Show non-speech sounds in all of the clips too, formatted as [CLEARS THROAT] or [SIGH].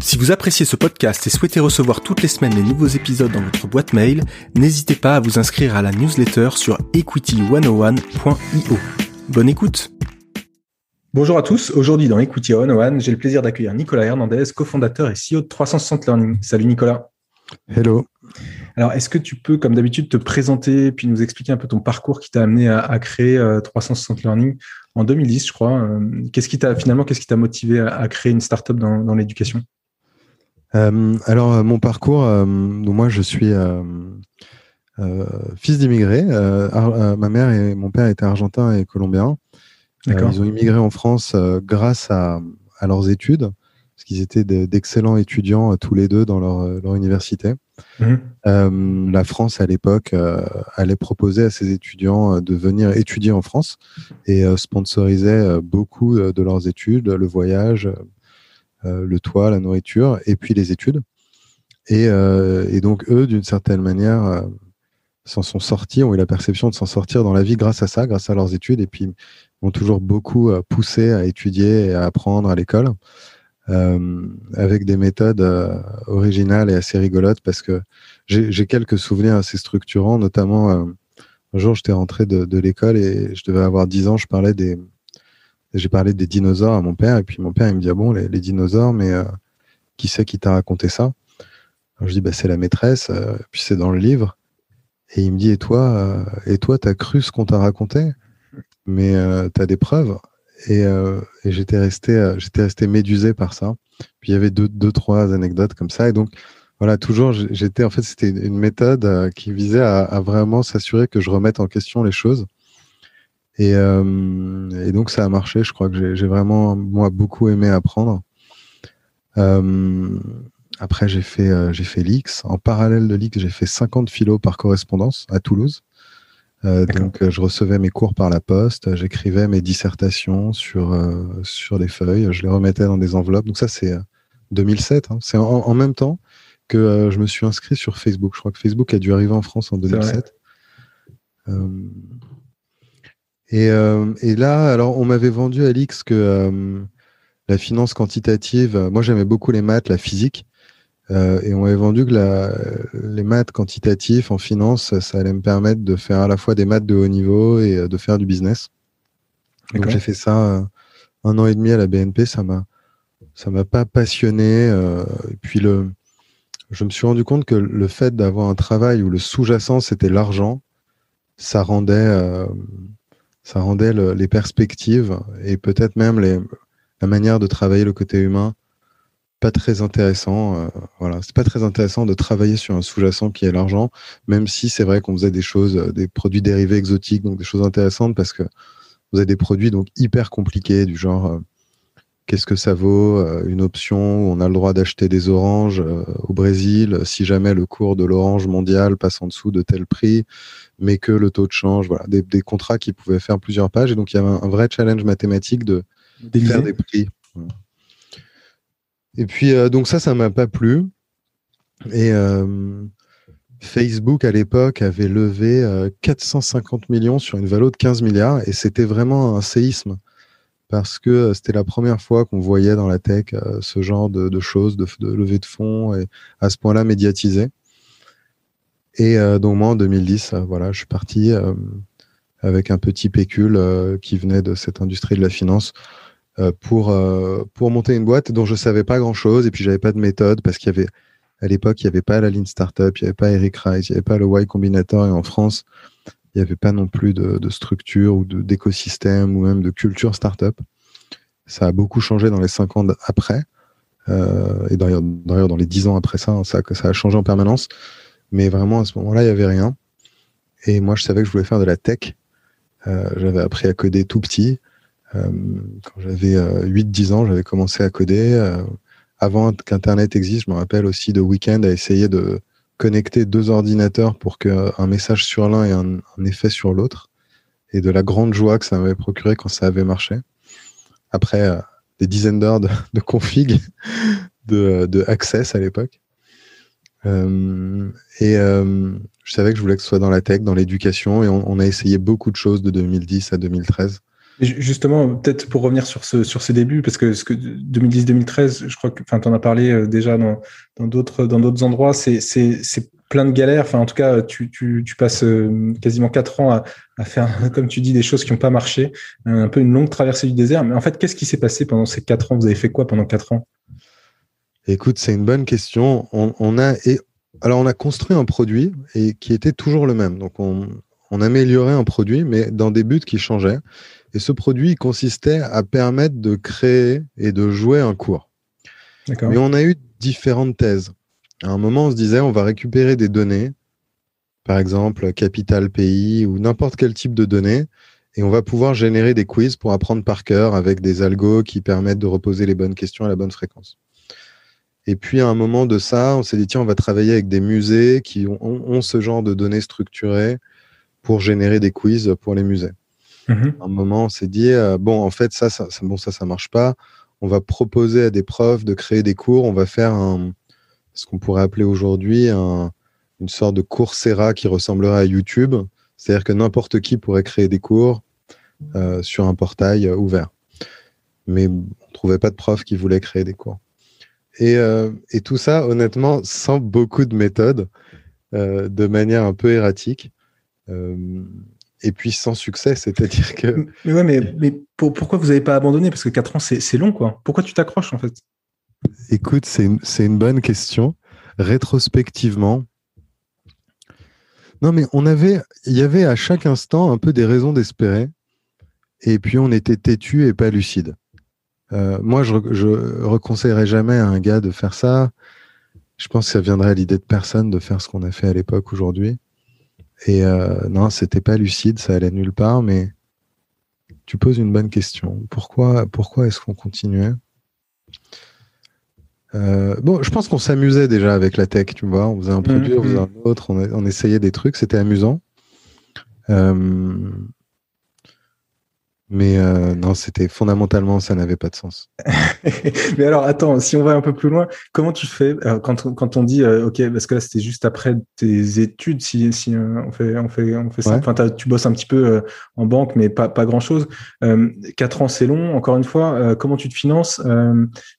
Si vous appréciez ce podcast et souhaitez recevoir toutes les semaines les nouveaux épisodes dans votre boîte mail, n'hésitez pas à vous inscrire à la newsletter sur equity101.io. Bonne écoute Bonjour à tous, aujourd'hui dans Equity 101, j'ai le plaisir d'accueillir Nicolas Hernandez, cofondateur et CEO de 360 Learning. Salut Nicolas. Hello. Alors, est-ce que tu peux, comme d'habitude, te présenter puis nous expliquer un peu ton parcours qui t'a amené à, créer 360 euh, Learning en 2010, je crois. Euh, qu'est-ce qui t'a finalement, qu'est-ce qui t'a motivé à, créer une startup dans, dans l'éducation? Euh, alors, mon parcours, moi, je suis fils d'immigrés. ma mère et mon père étaient argentins et colombiens. ils ont immigré en France grâce à, à, leurs études, parce qu'ils étaient d'excellents étudiants tous les deux dans leur, leur université. Euh, la France, à l'époque, euh, allait proposer à ses étudiants euh, de venir étudier en France et sponsorisait beaucoup de leurs études, le voyage, le toit, la nourriture, et puis les études. Et, donc, eux, d'une certaine manière, s'en sont sortis, ont eu la perception de s'en sortir dans la vie grâce à ça, grâce à leurs études, et puis ont toujours beaucoup poussé à étudier et à apprendre à l'école. Euh, avec des méthodes euh, originales et assez rigolotes parce que j'ai quelques souvenirs assez structurants, notamment euh, un jour j'étais rentré de, de l'école et je devais avoir 10 ans, je parlais des j'ai parlé des dinosaures à mon père et puis mon père il me dit ah bon les, dinosaures mais qui c'est qui t'a raconté ça? Alors, Je dis bah c'est la maîtresse puis c'est dans le livre et il me dit et toi et toi t'as cru ce qu'on t'a raconté? Mais t'as des preuves? Euh, et, j'étais resté, euh, j'étais resté médusé par ça. Puis il y avait deux, deux, trois anecdotes comme ça. Et donc, voilà, toujours, j'étais, en fait, c'était une méthode euh, qui visait à, vraiment s'assurer que je remette en question les choses. Et, et, donc, ça a marché. Je crois que j'ai vraiment, moi, beaucoup aimé apprendre. après, j'ai fait, j'ai fait l'X. En parallèle de l'X, j'ai fait 50 philo par correspondance à Toulouse. Euh, donc, euh, je recevais mes cours par la poste, j'écrivais mes dissertations sur, euh, sur des feuilles, je les remettais dans des enveloppes. Donc, ça, c'est 2007. Hein. C'est en, même temps que je me suis inscrit sur Facebook. Je crois que Facebook a dû arriver en France en 2007. Et, et, là, alors, on m'avait vendu à l'X que la finance quantitative, moi, j'aimais beaucoup les maths, la physique. Euh, et on avait vendu que la, les maths quantitatifs en finance, ça allait me permettre de faire à la fois des maths de haut niveau et euh, de faire du business. Donc j'ai fait ça euh, un an et demi à la BNP, ça m'a ça m'a pas passionné. et puis le, je me suis rendu compte que le fait d'avoir un travail où le sous-jacent c'était l'argent, ça rendait ça rendait les perspectives et peut-être même la manière de travailler le côté humain pas très intéressant. Euh, voilà, c'est pas très intéressant de travailler sur un sous-jacent qui est l'argent, même si c'est vrai qu'on faisait des choses, euh, des produits dérivés exotiques, donc des choses intéressantes parce que vous avez des produits donc hyper compliqués du genre euh, qu'est-ce que ça vaut une option où on a le droit d'acheter des oranges au Brésil si jamais le cours de l'orange mondial passe en dessous de tel prix, mais que le taux de change, voilà, des, contrats qui pouvaient faire plusieurs pages et donc il y avait un, vrai challenge mathématique de faire des prix. Et puis, euh, donc ça, ça m'a pas plu. Et euh, Facebook, à l'époque, avait levé 450 euh, millions sur une valeur de 15 milliards. Et c'était vraiment un séisme. Parce que c'était la première fois qu'on voyait dans la tech ce genre de, choses, de, de, levée de fonds, et à ce point-là médiatisé. Et donc moi, en 2010, voilà, je suis parti avec un petit pécule qui venait de cette industrie de la finance euh, pour, euh, pour monter une boîte dont je savais pas grand chose et puis j'avais pas de méthode parce qu'il y avait à l'époque il y avait pas la Lean Startup, il y avait pas Eric Rice, il y avait pas le Y Combinator et en France il y avait pas non plus de, structure ou d'écosystème ou même de culture startup. Ça a beaucoup changé dans les cinq ans après. Euh, et d'ailleurs, dans les dix ans après ça, ça, ça a changé en permanence. Mais vraiment, à ce moment-là, il n'y avait rien. Et moi, je savais que je voulais faire de la tech. Euh, j'avais appris à coder tout petit. Euh, quand j'avais 8-10 euh, ans, j'avais commencé à coder. Avant qu'Internet existe, je me rappelle aussi de week-end à essayer de connecter deux ordinateurs pour qu'un message sur l'un ait un, effet sur l'autre. et de la grande joie que ça m'avait procuré quand ça avait marché. Après des dizaines d'heures de, config, de, de access à l'époque. et je savais que je voulais que ce soit dans la tech, dans l'éducation, et on, a essayé beaucoup de choses de 2010 à 2013. Justement, peut-être pour revenir sur, ce, sur ces débuts, parce que, ce que 2010-2013, je crois que, enfin, tu en as parlé euh, déjà dans, d'autres, endroits, c'est, plein de galères. Enfin, en tout cas, tu, passes euh, quasiment quatre ans à, faire, [LAUGHS] comme tu dis, des choses qui n'ont pas marché, un peu une longue traversée du désert. Mais en fait, qu'est-ce qui s'est passé pendant ces quatre ans? Vous avez fait quoi pendant quatre ans? Écoute, c'est une bonne question. On, a, alors, on a construit un produit et qui était toujours le même. Donc, on, améliorait un produit, mais dans des buts qui changeaient. Et ce produit consistait à permettre de créer et de jouer un cours. Mais on a eu différentes thèses. À un moment, on se disait, on va récupérer des données, par exemple, capital pays ou n'importe quel type de données, et on va pouvoir générer des quiz pour apprendre par cœur avec des algos qui permettent de reposer les bonnes questions à la bonne fréquence. Et puis à un moment de ça, on s'est dit tiens, on va travailler avec des musées qui ont, ce genre de données structurées pour générer des quiz pour les musées. Mm-hmm. À un moment, on s'est dit euh, bon, en fait, ça, ça, ça, marche pas. On va proposer à des profs de créer des cours. On va faire ce qu'on pourrait appeler aujourd'hui une sorte de Coursera qui ressemblerait à YouTube. C'est-à-dire que n'importe qui pourrait créer des cours euh, sur un portail euh, ouvert. Mais on ne trouvait pas de profs qui voulaient créer des cours. Et, tout ça, honnêtement, sans beaucoup de méthodes, de manière un peu erratique. Et puis sans succès, c'est-à-dire que. Mais ouais, mais, mais pourquoi vous n'avez pas abandonné? Parce que 4 ans, c'est long, quoi. Pourquoi tu t'accroches, en fait? Écoute, c'est une, une, bonne question. Rétrospectivement, non, mais on avait, il y avait à chaque instant un peu des raisons d'espérer. Et puis on était têtu et pas lucide. Euh, moi, je, je reconseillerais jamais à un gars de faire ça. Je pense que ça viendrait à l'idée de personne de faire ce qu'on a fait à l'époque aujourd'hui. Et euh, non, c'était pas lucide, ça allait nulle part, mais tu poses une bonne question. Pourquoi, pourquoi est-ce qu'on continuait? Euh, Bon, je pense qu'on s'amusait déjà avec la tech, tu vois. On faisait un produit, on faisait mm-hmm. un autre, on, on essayait des trucs, c'était amusant. Euh, mais euh, non, c'était fondamentalement, ça n'avait pas de sens. [LAUGHS] mais alors, attends, si on va un peu plus loin, comment tu fais euh, quand, quand on dit, euh, OK, parce que là, c'était juste après tes études, si, si on, fait, on, fait, on fait ça. Enfin, tu bosses un petit peu en banque, mais pas, pas grand-chose. quatre ans, c'est long. Encore une fois, comment tu te finances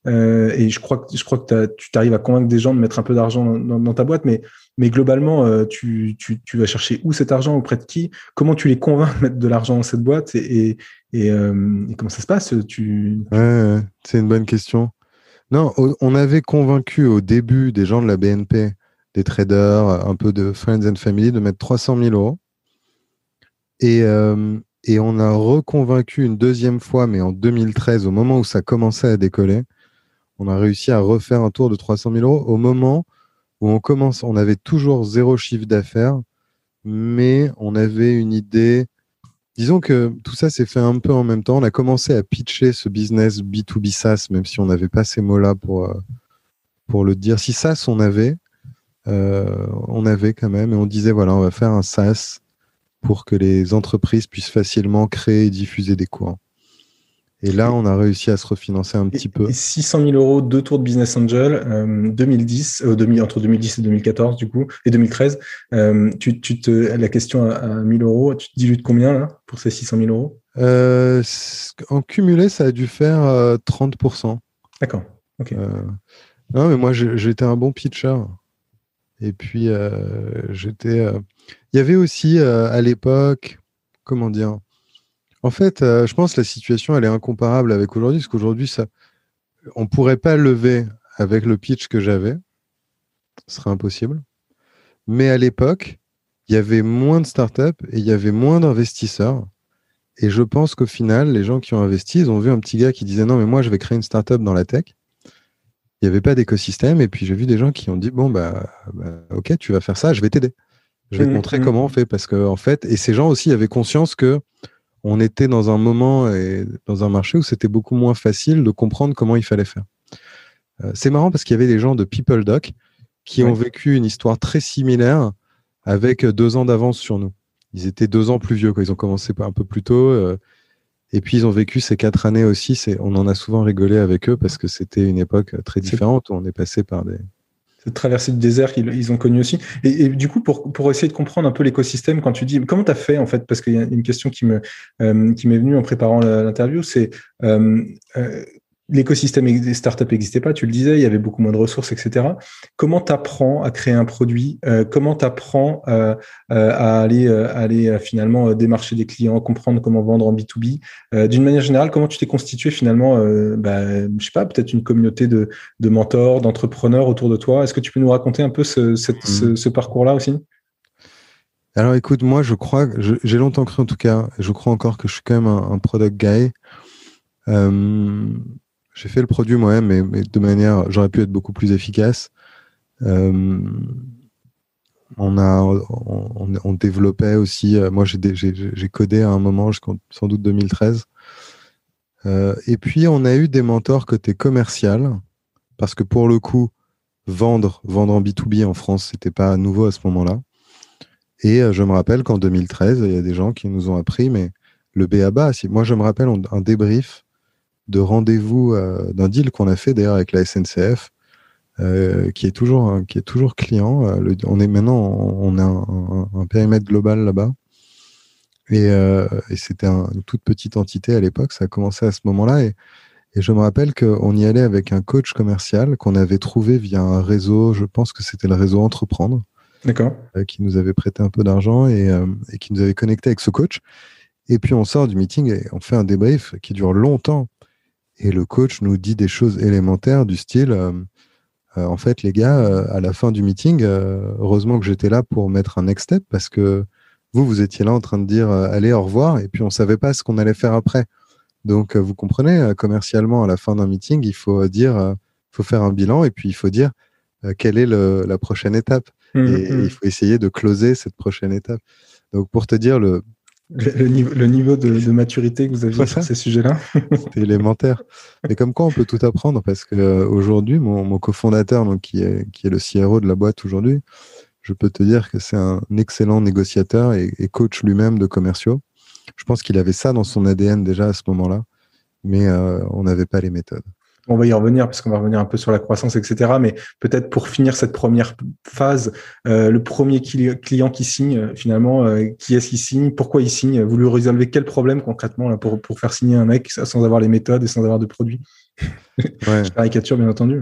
Et je crois que, je crois que tu t'arrives à convaincre des gens de mettre un peu d'argent dans, dans, ta boîte, mais mais globalement, tu, tu, vas chercher où cet argent, auprès de qui? Comment tu les convaincs de mettre de l'argent dans cette boîte? Et, euh, comment ça se passe? C'est une bonne question. Non, on avait convaincu au début des gens de la BNP, des traders, un peu de friends and family, de mettre 300 000 euros. Et, euh, et on a reconvaincu une deuxième fois, mais en 2013, au moment où ça commençait à décoller, on a réussi à refaire un tour de 300 000 euros au moment on avait toujours zéro chiffre d'affaires, mais on avait une idée Disons que tout ça s'est fait un peu en même temps. On a commencé à pitcher ce business B2B SaaS, même si on n'avait pas ces mots-là pour, euh, le dire. Si SaaS, on avait, euh, on avait quand même, et on disait, voilà, on va faire un SaaS pour que les entreprises puissent facilement créer et diffuser des cours. Et là, on a réussi à se refinancer un petit peu. 600 000 euros, deux tours de Business Angel, 2010, euh, entre 2010 et 2014 du coup, et 2013. Euh, tu, tu, te, la question à, 1000 euros, tu te dilutes combien là pour ces 600 000 euros? Euh, En cumulé, ça a dû faire 30%. D'accord. non, mais moi, j'étais un bon pitcher. Et puis, j'étais. Il y avait aussi à l'époque, comment dire en fait, euh, je pense que la situation, elle est incomparable avec aujourd'hui, parce qu'aujourd'hui, ça, on ne pourrait pas lever avec le pitch que j'avais. Ce serait impossible. Mais à l'époque, il y avait moins de startups et il y avait moins d'investisseurs. Et je pense qu'au final, les gens qui ont investi, ils ont vu un petit gars qui disait non, mais moi, je vais créer une startup dans la tech. Il n'y avait pas d'écosystème. Et puis, j'ai vu des gens qui ont dit bon, bah, bah, ok, tu vas faire ça, je vais t'aider. Je vais te mmh, montrer mmh. comment on fait. Parce que, en fait, et ces gens aussi avaient conscience que on était dans un moment et dans un marché où c'était beaucoup moins facile de comprendre comment il fallait faire. Euh, c'est marrant parce qu'il y avait des gens de PeopleDoc qui ont vécu une histoire très similaire avec deux ans d'avance sur nous. ils étaient deux ans plus vieux. Quoi. Ils ont commencé un peu plus tôt. Euh, et puis ils ont vécu ces quatre années aussi. On en a souvent rigolé avec eux parce que c'était une époque très différente où on est passé par des, cette traversée du désert qu'ils ont connu aussi. Et, du coup, pour, essayer de comprendre un peu l'écosystème, quand tu dis comment tu as fait en fait, parce qu'il y a une question qui euh, m'est venue en préparant l'interview, c'est euh, euh, l'écosystème des startups n'existait pas, tu le disais, il y avait beaucoup moins de ressources, etc. Comment tu apprends à créer un produit euh, Comment tu apprends euh, euh, à aller, aller finalement démarcher des clients, comprendre comment vendre en B2B D'une manière générale, comment tu t'es constitué finalement, bah, je sais pas, peut-être une communauté de, de mentors, d'entrepreneurs autour de toi? Est-ce que tu peux nous raconter un peu ce, ce, ce, parcours-là aussi? Alors écoute, moi je crois, j'ai longtemps cru en tout cas, je crois encore que je suis quand même un, un product guy. J'ai fait le produit moi-même, mais, de manière, j'aurais pu être beaucoup plus efficace. Euh, on a, on, développait aussi. Euh, moi, j'ai codé à un moment, sans doute 2013. Euh, et puis, on a eu des mentors côté commercial, parce que pour le coup, vendre, vendre en B2B en France, c'était pas nouveau à ce moment-là. Et je me rappelle qu'en 2013, il y a des gens qui nous ont appris, mais le BABA, moi je me rappelle un débrief de rendez-vous euh, d'un deal qu'on a fait d'ailleurs avec la SNCF, euh, qui est toujours qui est toujours client. Euh, on est maintenant on a un, périmètre global là-bas. Et, c'était une toute petite entité à l'époque, ça a commencé à ce moment-là. Et, je me rappelle qu'on y allait avec un coach commercial qu'on avait trouvé via un réseau, je pense que c'était le réseau Entreprendre. D'accord. qui nous avait prêté un peu d'argent et, et, qui nous avait connecté avec ce coach. Et puis on sort du meeting et on fait un débrief qui dure longtemps. Et le coach nous dit des choses élémentaires du style, euh, euh, en fait, les gars, euh, à la fin du meeting, heureusement que j'étais là pour mettre un next step parce que vous, vous étiez là en train de dire allez, au revoir, et puis on savait pas ce qu'on allait faire après. Donc, vous comprenez, commercialement, à la fin d'un meeting, il faut dire, faut faire un bilan, et puis il faut dire quelle est la prochaine étape. Mmh, et, mmh. il faut essayer de closer cette prochaine étape. Donc, pour te dire, le, le, niveau, de, maturité que vous aviez sur ces sujets-là. [LAUGHS] C'était élémentaire. Mais comme quoi, on peut tout apprendre parce que euh, aujourd'hui, mon, cofondateur, donc qui est, qui est le CRO de la boîte aujourd'hui, je peux te dire que c'est un excellent négociateur et, coach lui-même de commerciaux. Je pense qu'il avait ça dans son ADN déjà à ce moment-là, mais euh, on n'avait pas les méthodes on va y revenir parce qu'on va revenir un peu sur la croissance, etc. Mais peut-être pour finir cette première phase, euh, le premier client qui signe, euh, finalement, euh, qui est-ce qui signe, pourquoi il signe, vous lui résolvez quel problème concrètement là, pour, pour faire signer un mec sans avoir les méthodes et sans avoir de produits? Ouais. [LAUGHS] Je caricature, bien entendu.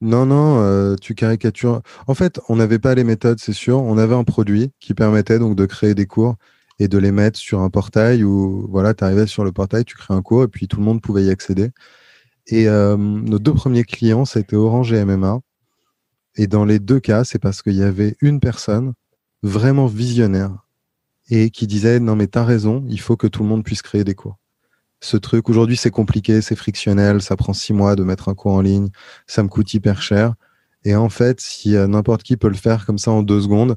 Non, non, tu caricatures. En fait, on n'avait pas les méthodes, c'est sûr. On avait un produit qui permettait donc de créer des cours et de les mettre sur un portail où voilà, tu arrivais sur le portail, tu crées un cours et puis tout le monde pouvait y accéder. Et euh, nos deux premiers clients, c'était Orange et MMA. Et dans les deux cas, c'est parce qu'il y avait une personne vraiment visionnaire et qui disait non mais t'as raison, il faut que tout le monde puisse créer des cours. Ce truc aujourd'hui c'est compliqué, c'est frictionnel, ça prend six mois de mettre un cours en ligne, ça me coûte hyper cher. Et en fait, si n'importe qui peut le faire comme ça en deux secondes,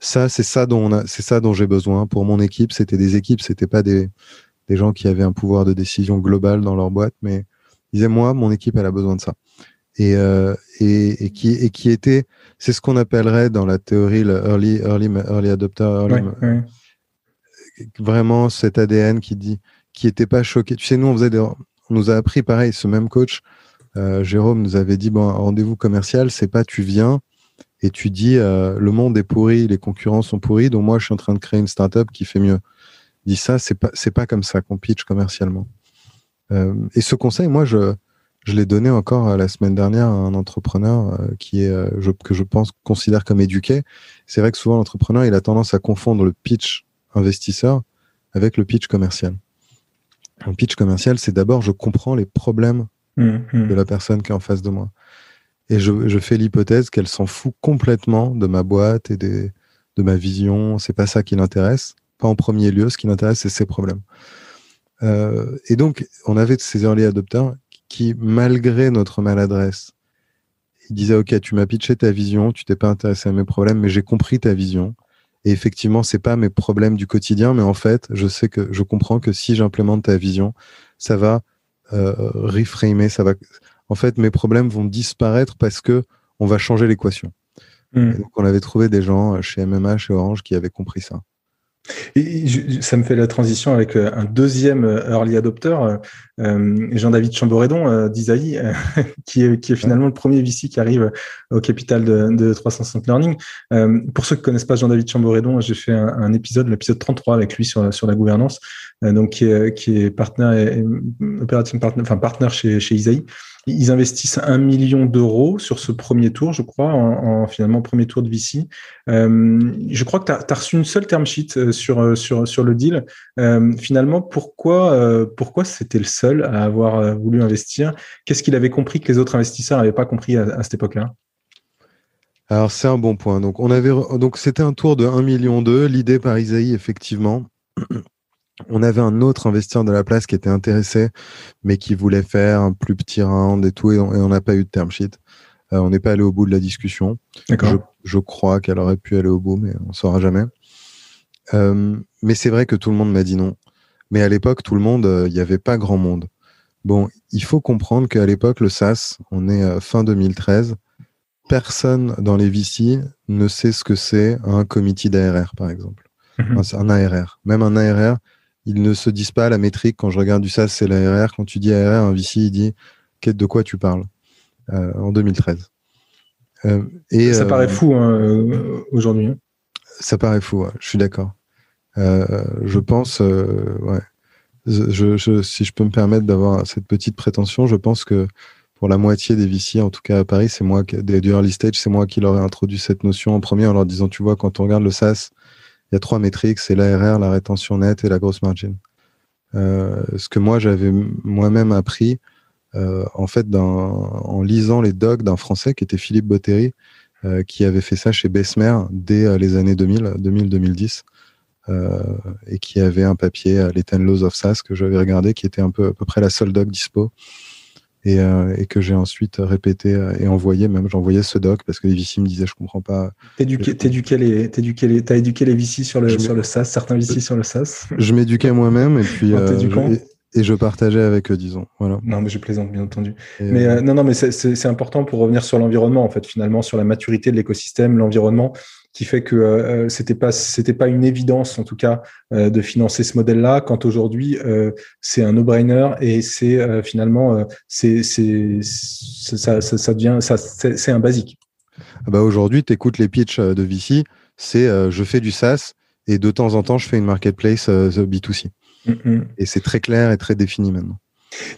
ça c'est ça dont on a, c'est ça dont j'ai besoin pour mon équipe. C'était des équipes, c'était pas des des gens qui avaient un pouvoir de décision global dans leur boîte, mais disait moi, mon équipe, elle a besoin de ça. Et, euh, et, et, qui, et qui était, c'est ce qu'on appellerait dans la théorie le early, early, early adopter, vraiment cet ADN qui dit, qui était pas choqué. Tu sais, nous, on faisait on nous a appris pareil, ce même coach, euh, Jérôme nous avait dit, bon, rendez-vous commercial, c'est pas tu viens et tu dis, euh, le monde est pourri, les concurrents sont pourris, donc moi, je suis en train de créer une startup qui fait mieux. Dis ça, c'est pas, c'est pas comme ça qu'on pitch commercialement. Euh, et ce conseil, moi, je, je l'ai donné encore euh, la semaine dernière à un entrepreneur euh, qui est, je, que je pense, considère comme éduqué. C'est vrai que souvent, l'entrepreneur, il a tendance à confondre le pitch investisseur avec le pitch commercial. Un pitch commercial, c'est d'abord, je comprends les problèmes mmh, mmh. de la personne qui est en face de moi. Et je, je fais l'hypothèse qu'elle s'en fout complètement de ma boîte et des, de ma vision. C'est pas ça qui l'intéresse. Pas en premier lieu. Ce qui l'intéresse, c'est ses problèmes. Euh, et donc, on avait ces early adopters qui, malgré notre maladresse, ils disaient Ok, tu m'as pitché ta vision, tu t'es pas intéressé à mes problèmes, mais j'ai compris ta vision. Et effectivement, c'est pas mes problèmes du quotidien, mais en fait, je sais que je comprends que si j'implémente ta vision, ça va euh, reframer, ça va. En fait, mes problèmes vont disparaître parce que on va changer l'équation. Hmm. Donc, on avait trouvé des gens chez MMA, chez Orange, qui avaient compris ça. Et ça me fait la transition avec euh, un deuxième euh, early adopter, euh, Jean-David Chamboredon d'Isaïe, [LAUGHS] qui, est, qui est finalement le premier VC qui arrive au capital de, de 360 Learning. pour ceux qui connaissent pas Jean-David Chamboredon, j'ai fait un, épisode, l'épisode 33 avec lui sur, sur la gouvernance, donc qui est, qui est partenaire enfin partenaire chez, chez Isaïe. Ils investissent un million d'euros sur ce premier tour, je crois, en, finalement premier tour de VC. Euh, je crois que tu reçu une seule term sheet euh, sur, euh, sur, sur le deal. finalement, pourquoi, pourquoi c'était le seul à avoir voulu investir Qu'est-ce qu'il avait compris que les autres investisseurs n'avaient pas compris à, cette époque-là? Alors c'est un bon point. Donc on avait donc c'était un tour de 1 million 2, l'idée par Isaïe effectivement. [CLEARS THROAT] On avait un autre investisseur de la place qui était intéressé, mais qui voulait faire un plus petit round et tout, et on n'a pas eu de term sheet. Euh, on n'est pas allé au bout de la discussion. Je, je, crois qu'elle aurait pu aller au bout, mais on ne saura jamais. Euh, mais c'est vrai que tout le monde m'a dit non. Mais à l'époque, tout le monde, euh, il n'y avait pas grand monde. Bon, il faut comprendre qu'à l'époque, le SAS, on est fin 2013, personne dans les VC ne sait ce que c'est un comité d'ARR, par exemple. Mhm. un ARR. Même un ARR, ils ne se disent pas la métrique. Quand je regarde du SAS, c'est l'ARR. Quand tu dis ARR, un VC, il dit de quoi tu parles? Euh, en 2013. Euh, et, ça paraît euh, fou hein, aujourd'hui. Hein. Ça paraît fou, je suis d'accord. Je pense. Je, si je peux me permettre d'avoir cette petite prétention, je pense que pour la moitié des VC, en tout cas à Paris, c'est moi, des, du early stage, c'est moi qui leur ai introduit cette notion en premier en leur disant, tu vois, quand on regarde le SaaS, il y a trois métriques, c'est l'ARR, la rétention nette et la grosse margin. Euh, ce que moi j'avais moi-même appris, euh, en fait, en lisant les docs d'un Français qui était Philippe Bottery, euh, qui avait fait ça chez Bessemer dès les années 2000, 2000-2010, et qui avait un papier, les 10 Laws of SaaS, que j'avais regardé, qui était un peu à peu près la seule doc dispo euh, et, que j'ai ensuite répété euh, et envoyé. Même j'envoyais ce doc parce que les VC me disaient je comprends pas. T'éduquais les, t'as éduqué les VC sur le sur le SaaS, certains VC sur le SaaS. Je m'éduquais moi-même et puis. [LAUGHS] Euh, et, je partageais avec eux, disons. Voilà. Non, mais je plaisante, bien entendu. mais non, non, mais c'est important pour revenir sur l'environnement, en fait, finalement, sur la maturité de l'écosystème, l'environnement qui fait que euh, euh, c'était pas c'était pas une évidence en tout cas euh, de financer ce modèle-là quand aujourd'hui c'est un no-brainer et c'est finalement c'est c'est ça, ça, ça, devient ça c'est un basique. Ah bah aujourd'hui, tu écoutes les pitchs de VC, c'est je fais du SaaS et de temps en temps je fais une marketplace B2C. Mm, mm. Et c'est très clair et très défini maintenant.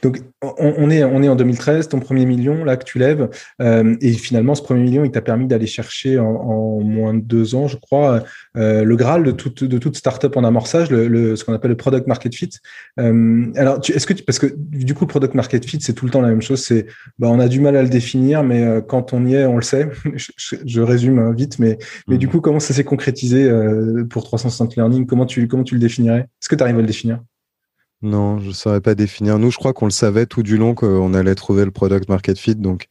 Donc, on, est, on est en 2013, ton premier million là que tu lèves, euh, et finalement, ce premier million, il t'a permis d'aller chercher en, moins de deux ans, je crois, euh, le Graal de toute, de toute startup en amorçage, le, ce qu'on appelle le product market fit. Euh, alors, est-ce que tu, parce que du coup, product market fit, c'est tout le temps la même chose. C'est, bah, on a du mal à le définir, mais quand on y est, on le sait. [LAUGHS] je, résume hein, vite, mais, mais du coup, comment ça s'est concrétisé pour 360 Learning? Comment tu, comment tu le définirais? Est-ce que tu arrives à le définir? Non, je ne saurais pas définir. Nous, je crois qu'on le savait tout du long qu'on allait trouver le product market fit. Donc,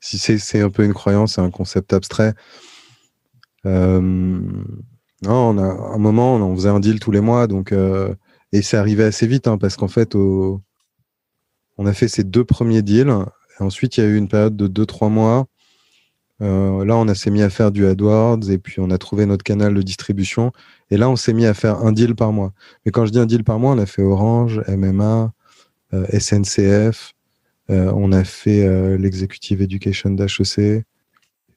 si c'est un peu une croyance, c'est un concept abstrait. Euh, non, on a un moment, on faisait un deal tous les mois, donc euh, et c'est arrivé assez vite hein, parce qu'en fait, on a fait ces deux premiers deals. Et ensuite, il y a eu une période de 2-3 mois euh, là, on s'est mis à faire du AdWords et puis on a trouvé notre canal de distribution. Et là, on s'est mis à faire un deal par mois. Mais quand je dis un deal par mois, on a fait Orange, MMA, euh, SNCF, euh, on a fait l'Executive Education d'HEC.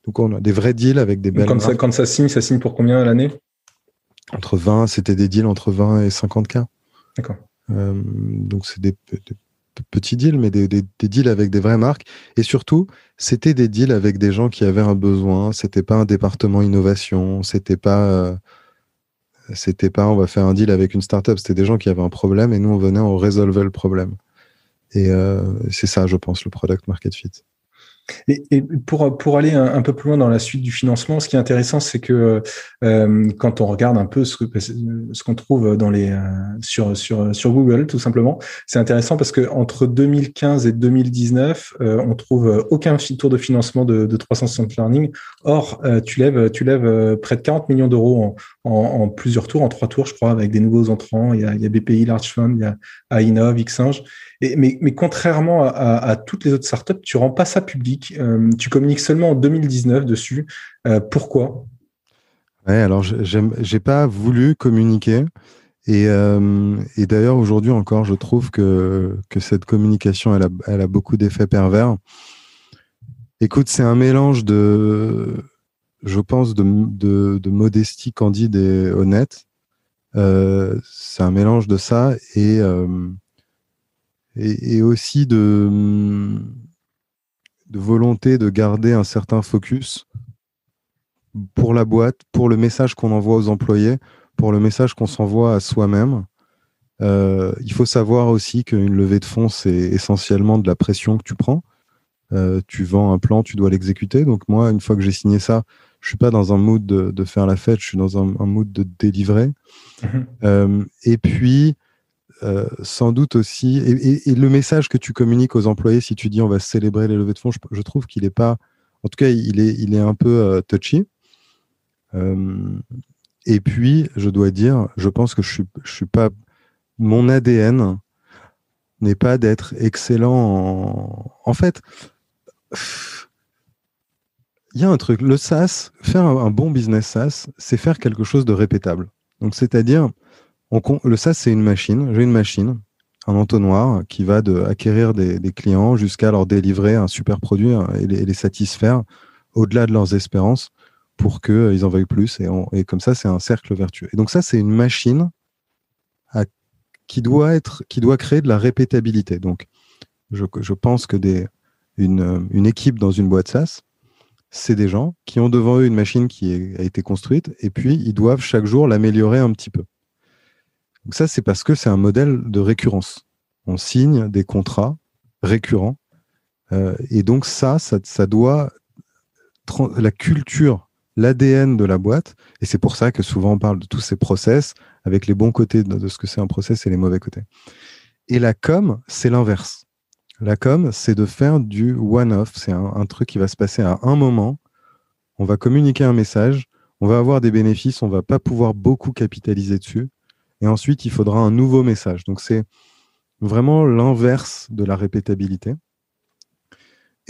Donc, on a des vrais deals avec des belles. Quand ça, quand ça signe, ça signe pour combien à l'année? Entre 20, c'était des deals entre 20 et 50 k. D'accord. donc, c'est des, petits deals, mais des, deals avec des vraies marques. Et surtout, c'était des deals avec des gens qui avaient un besoin. C'était pas un département innovation. C'était pas, euh, pas, on va faire un deal avec une startup. C'était des gens qui avaient un problème et nous, on venait, on résolvait le problème. Et euh, c'est ça, je pense, le product market fit. Et, et pour, pour aller un, peu plus loin dans la suite du financement, ce qui est intéressant, c'est que euh, quand on regarde un peu ce, ce qu'on trouve dans les, euh, sur, sur, sur Google, tout simplement, c'est intéressant parce que entre 2015 et 2019, euh, on trouve aucun tour de financement de, de 360 Learning. Or, euh, tu lèves, tu lèves près de 40 millions d'euros en, en, plusieurs tours, en trois tours, je crois, avec des nouveaux entrants. Il y a, il y a BPI, Large Fund, il y a Ainov, Xinge mais, contrairement à, toutes les autres startups, tu rends pas ça public. Euh, tu communiques seulement en 2019 dessus. Euh, pourquoi? Ouais, alors j'ai pas voulu communiquer. Et, euh, et d'ailleurs, aujourd'hui encore, je trouve que, cette communication, elle a, beaucoup d'effets pervers. Écoute, c'est un mélange de, je pense, de, de, de modestie candide et honnête. C'est un mélange de ça et, et, et, aussi de, de volonté de garder un certain focus pour la boîte, pour le message qu'on envoie aux employés, pour le message qu'on s'envoie à soi-même. Euh, il faut savoir aussi qu'une levée de fonds, c'est essentiellement de la pression que tu prends. Euh, tu vends un plan, tu dois l'exécuter. Donc moi, une fois que j'ai signé ça, je suis pas dans un mood de, faire la fête, je suis dans un, mood de délivrer. Mhm. Euh, et puis, sans doute aussi, et, le message que tu communiques aux employés, si tu dis on va célébrer les levées de fonds, je, trouve qu'il est pas, en tout cas, il est, il est un peu touchy. Et puis, je dois dire, je pense que je suis, je suis pas. Mon ADN n'est pas d'être excellent en. En fait, il y a un truc. Le SaaS, faire un, bon business SaaS, c'est faire quelque chose de répétable. Donc, c'est-à-dire, le SaaS, c'est une machine. J'ai une machine, un entonnoir qui va de acquérir des, clients jusqu'à leur délivrer un super produit hein, et les satisfaire au-delà de leurs espérances pour qu'ils euh, en veuillent plus. Et, comme ça, c'est un cercle vertueux. Et donc ça, c'est une machine qui, doit être, qui doit créer de la répétabilité. Donc, je, pense que une, équipe dans une boîte SaaS, c'est des gens qui ont devant eux une machine qui a été construite et puis ils doivent chaque jour l'améliorer un petit peu. Donc ça, c'est parce que c'est un modèle de récurrence. On signe des contrats récurrents. Euh, et donc ça, ça, doit... La culture l'ADN de la boîte. Et c'est pour ça que souvent on parle de tous ces process avec les bons côtés de, ce que c'est un process et les mauvais côtés. Et la com, c'est l'inverse. La com, c'est de faire du one-off. C'est un, truc qui va se passer à un moment. On va communiquer un message, on va avoir des bénéfices, on va pas pouvoir beaucoup capitaliser dessus. Et ensuite, il faudra un nouveau message. Donc c'est vraiment l'inverse de la répétabilité.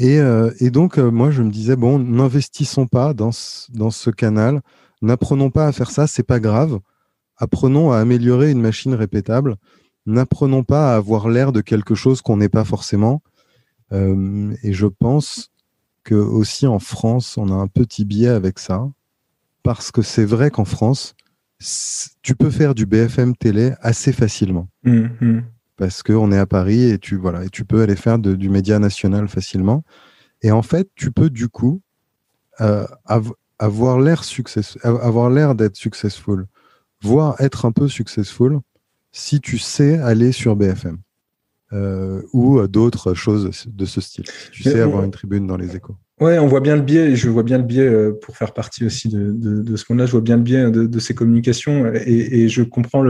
Euh, et, donc, euh, moi, je me disais, bon, n'investissons pas dans ce, dans ce canal, n'apprenons pas à faire ça, c'est pas grave. Apprenons à améliorer une machine répétable. N'apprenons pas à avoir l'air de quelque chose qu'on n'est pas forcément. Euh, et je pense que aussi en France, on a un petit biais avec ça, parce que c'est vrai qu'en France, tu peux faire du BFM télé assez facilement. Mmh, mmh parce qu'on est à Paris et tu, voilà, et tu peux aller faire du média national facilement. Et en fait, tu peux du coup euh, avoir l'air avoir l'air d'être successful, voire être un peu successful si tu sais aller sur BFM. Euh, ou d'autres choses de ce style. Tu sais avoir une tribune dans les échos. Ouais, on voit bien le biais, et je vois bien le biais euh, pour faire partie aussi de, ce monde-là, je vois bien le biais de, ces communications et, je comprends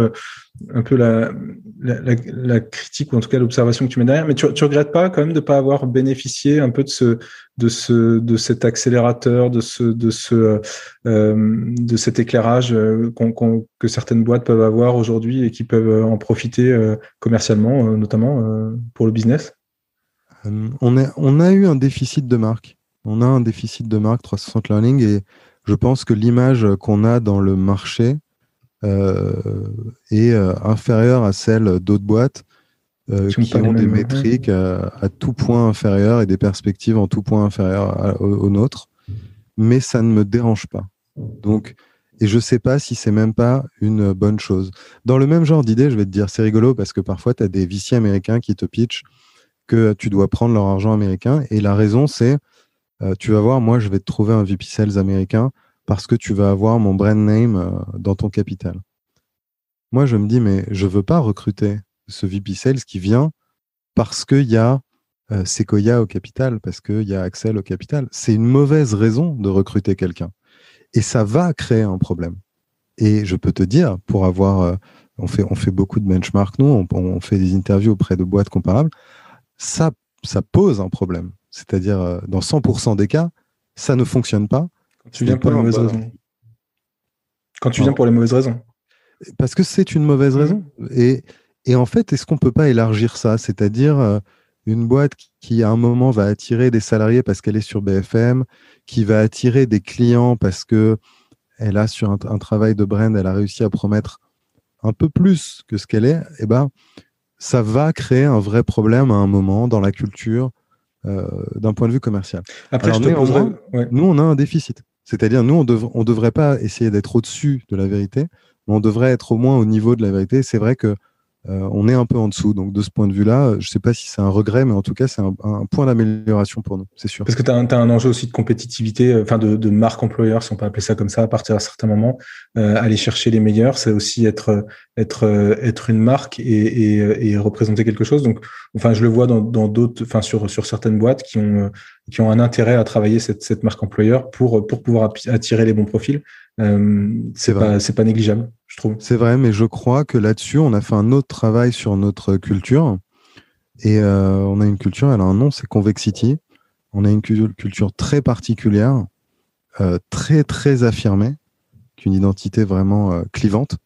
un peu la, critique ou en tout cas l'observation que tu mets derrière. Mais tu, tu regrettes pas quand même de ne pas avoir bénéficié un peu de ce, de ce, de cet accélérateur, de ce, de ce, euh, de cet éclairage euh, que certaines boîtes peuvent avoir aujourd'hui et qui peuvent en profiter commercialement, notamment pour le business? On a eu un déficit de marque on a un déficit de marque 360 Learning et je pense que l'image qu'on a dans le marché euh, est euh, inférieure à celle d'autres boîtes euh, qui ont des métriques à, tout point inférieur et des perspectives en tout point inférieur aux, nôtres. Mais ça ne me dérange pas. Donc, et je ne sais pas si c'est même pas une bonne chose. Dans le même genre d'idée, je vais te dire, c'est rigolo parce que parfois, tu as des VC américains qui te pitchent que tu dois prendre leur argent américain. Et la raison, c'est euh, tu vas voir, moi, je vais te trouver un VP Sales américain parce que tu vas avoir mon brand name euh, dans ton capital. Moi, je me dis, mais je ne veux pas recruter ce VP Sales qui vient parce qu'il y a euh, Sequoia au capital, parce qu'il y a Axel au capital. C'est une mauvaise raison de recruter quelqu'un. Et ça va créer un problème. Et je peux te dire, pour avoir, on, fait, on fait beaucoup de benchmarks, nous, on, on, fait des interviews auprès de boîtes comparables, ça, ça pose un problème. C'est-à-dire, euh, dans 100% des cas, ça ne fonctionne pas. Quand tu viens pour les mauvaises raisons. Quand tu viens pour les mauvaises raisons. Parce que c'est une mauvaise raison. Et, en fait, est-ce qu'on ne peut pas élargir ça? C'est-à-dire, euh, une boîte qui, à un moment, va attirer des salariés parce qu'elle est sur BFM, qui va attirer des clients parce que elle a sur un, travail de brand, elle a réussi à promettre un peu plus que ce qu'elle est, eh ben, ça va créer un vrai problème à un moment dans la culture d'un point de vue commercial. Après, je te nous, on a un déficit. C'est-à-dire, nous, on ne devrait pas essayer d'être au-dessus de la vérité, mais on devrait être au moins au niveau de la vérité. C'est vrai que euh, on est un peu en dessous. Donc de ce point de vue-là, je ne sais pas si c'est un regret, mais en tout cas, c'est un, point d'amélioration pour nous, c'est sûr. Parce que tu as, un enjeu aussi de compétitivité, euh, enfin de, marque employeur, si on peut appeler ça comme ça, à partir d'un certain moment. Euh, aller chercher les meilleurs, c'est aussi être, être, être une marque et, représenter quelque chose. Donc, enfin, je le vois dans d'autres, enfin, sur, sur certaines boîtes qui ont, qui ont un intérêt à travailler cette, cette marque employeur pour, pour pouvoir attirer les bons profils. c'est pas, pas négligeable. C'est vrai, mais je crois que là-dessus, on a fait un autre travail sur notre culture. Et euh, on a une culture, elle a un nom, c'est Convexity. On a une culture très particulière, euh, très très affirmée, une identité vraiment euh, clivante.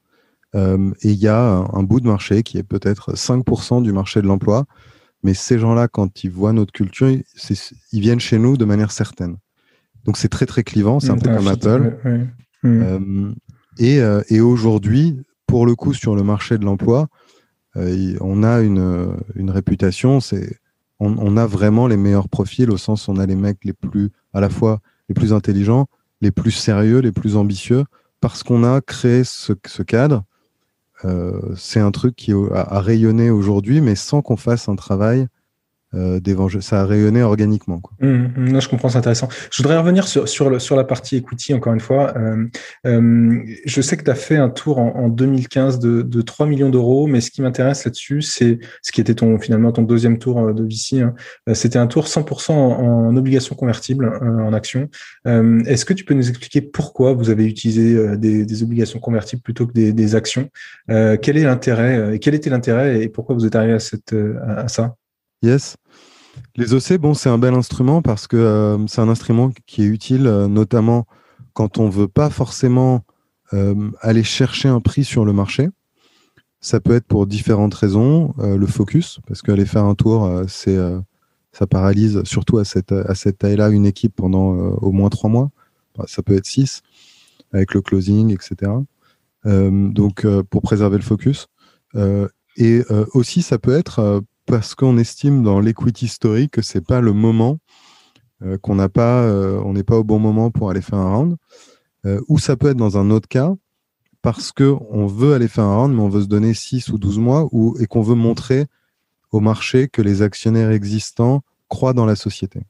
et il y a un bout de marché qui est peut-être 5% du marché de l'emploi. Mais ces gens-là, quand ils voient notre culture, ils, viennent chez nous de manière certaine. Donc c'est très très clivant, c'est un peu comme Apple. Euh, et, aujourd'hui, pour le coup, sur le marché de l'emploi, euh, on a une, une réputation, c'est on, a vraiment les meilleurs profils au sens où on a les mecs les plus, à la fois les plus intelligents, les plus sérieux, les plus ambitieux, parce qu'on a créé ce, cadre. Euh, c'est un truc qui a, rayonné aujourd'hui, mais sans qu'on fasse un travail euh, ça a rayonné organiquement. Quoi. Mmh, mmh, je comprends, c'est intéressant. Je voudrais revenir sur, sur, sur, la partie equity, encore une fois. Euh, euh, je sais que tu as fait un tour en, 2015 de, de, 3 millions d'euros, mais ce qui m'intéresse là-dessus, c'est ce qui était ton, finalement ton deuxième tour de VC. Hein. C'était un tour 100% en, obligations convertibles, en actions. Est-ce que tu peux nous expliquer pourquoi vous avez utilisé des, des obligations convertibles plutôt que des, des actions? Quel est l'intérêt Quel était l'intérêt et pourquoi vous êtes arrivé à, cette, à ça? Yes. Les OC, bon, c'est un bel instrument parce que euh, c'est un instrument qui est utile, euh, notamment quand on ne veut pas forcément euh, aller chercher un prix sur le marché. Ça peut être pour différentes raisons. le focus, parce qu'aller faire un tour, c'est, ça paralyse, surtout à cette, à cette taille-là, une équipe pendant au moins trois mois. ça peut être six, avec le closing, etc. donc, pour préserver le focus. et aussi, ça peut être parce qu'on estime dans l'equity historique que c'est pas le moment, euh, qu'on n'a pas, euh, on n'est pas au bon moment pour aller faire un round. Euh, ou ça peut être dans un autre cas, parce qu'on veut aller faire un round, mais on veut se donner 6 ou 12 mois, et qu'on veut montrer au marché que les actionnaires existants croient dans la société.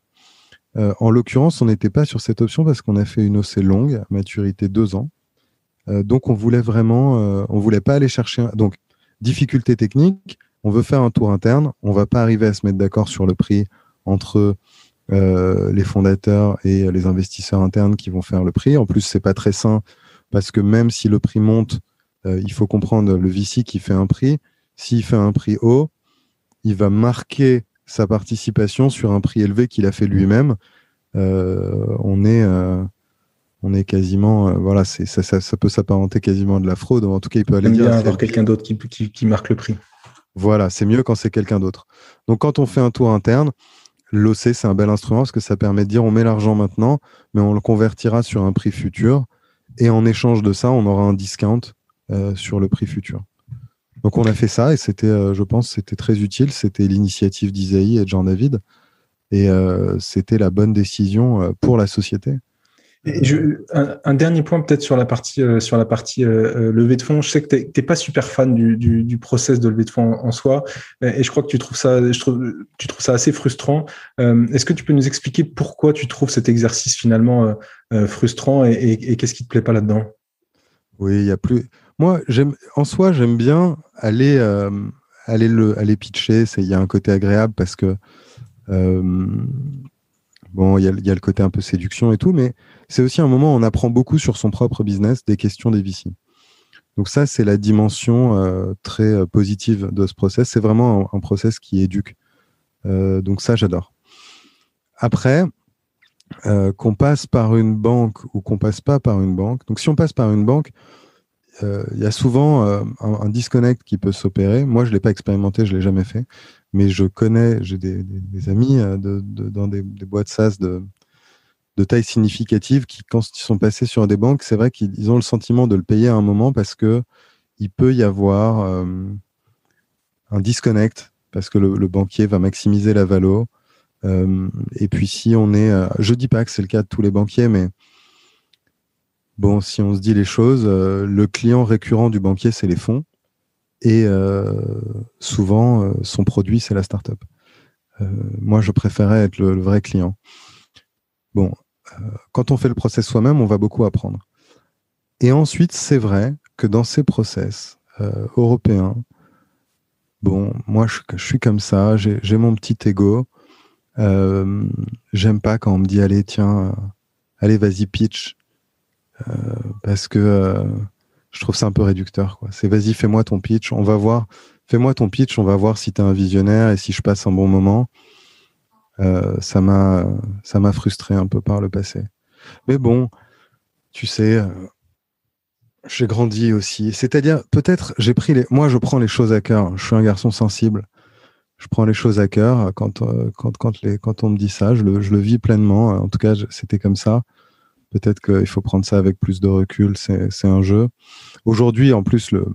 en l'occurrence, on n'était pas sur cette option parce qu'on a fait une OC longue, maturité 2 ans. donc on voulait vraiment, on voulait pas aller chercher. Donc difficulté technique, on veut faire un tour interne, on va pas arriver à se mettre d'accord sur le prix entre euh, les fondateurs et les investisseurs internes qui vont faire le prix. En plus, c'est pas très sain parce que même si le prix monte, euh, il faut comprendre le VC qui fait un prix. S'il fait un prix haut, il va marquer sa participation sur un prix élevé qu'il a fait lui-même. Euh, on est on est quasiment voilà c'est ça, peut s'apparenter quasiment à de la fraude en tout cas il peut aller bien avoir quelqu'un d'autre qui marque le prix voilà, c'est mieux quand c'est quelqu'un d'autre. Donc quand on fait un tour interne, l'OC, c'est un bel instrument parce que ça permet de dire on met l'argent maintenant, mais on le convertira sur un prix futur. Et en échange de ça, on aura un discount euh, sur le prix futur. Donc on a fait ça et c'était, euh, je pense, c'était très utile. C'était l'initiative d'Isaïe et de Jean-David. Et euh, c'était la bonne décision pour la société un, dernier point peut-être sur la partie euh, sur la partie euh, euh, levée de fonds. Je sais que tu n'es pas super fan du, du, process de levée de fonds en, soi, et je crois que tu trouves ça, je trouve, tu trouves ça assez frustrant. Est-ce que tu peux nous expliquer pourquoi tu trouves cet exercice finalement frustrant et, qu'est-ce qui te plaît pas là-dedans? Oui, il y a plus. Moi, j'aime en soi, j'aime bien aller aller le aller pitcher. Il y a un côté agréable parce que bon, il y, y, a le côté un peu séduction et tout, mais c'est aussi un moment où on apprend beaucoup sur son propre business des questions des VC. Donc ça, c'est la dimension euh, très euh, positive de ce process. C'est vraiment un, process qui éduque. Euh, donc ça, j'adore. Après, qu'on passe par une banque ou qu'on passe pas par une banque. Donc si on passe par une banque, il y a souvent un, disconnect qui peut s'opérer. Moi, je l'ai pas expérimenté, je l'ai jamais fait, mais je connais, j'ai des, amis dans des, boîtes SaaS de, de taille significative qui, quand ils sont passés sur des banques, c'est vrai qu'ils ont le sentiment de le payer à un moment parce que il peut y avoir euh, un disconnect parce que le, banquier va maximiser la valo. Euh, et puis si on est, euh, je dis pas que c'est le cas de tous les banquiers, mais bon, si on se dit les choses, le client récurrent du banquier c'est les fonds et souvent son produit c'est la startup. moi, je préférais être le vrai client. Bon, quand on fait le process soi-même, on va beaucoup apprendre. Et ensuite, c'est vrai que dans ces process euh, européens, bon, moi, je, suis comme ça, j'ai mon petit ego. Euh, j'aime pas quand on me dit, allez, tiens, euh, allez, vas-y, pitch. parce que je trouve ça un peu réducteur. C'est, vas-y, fais-moi ton pitch. On va voir. Fais-moi ton pitch. On va voir si tu es un visionnaire et si je passe un bon moment. Euh, ça m'a ça m'a frustré un peu par le passé. Mais bon, tu sais, euh, j'ai grandi aussi. C'est-à-dire, peut-être, j'ai pris les. Moi, je prends les choses à cœur. Je suis un garçon sensible. Je prends les choses à cœur quand euh, quand quand les quand on me dit ça, je le, je le vis pleinement. En tout cas, c'était comme ça. Peut-être qu'il faut prendre ça avec plus de recul. C'est un jeu. Aujourd'hui, en plus, le,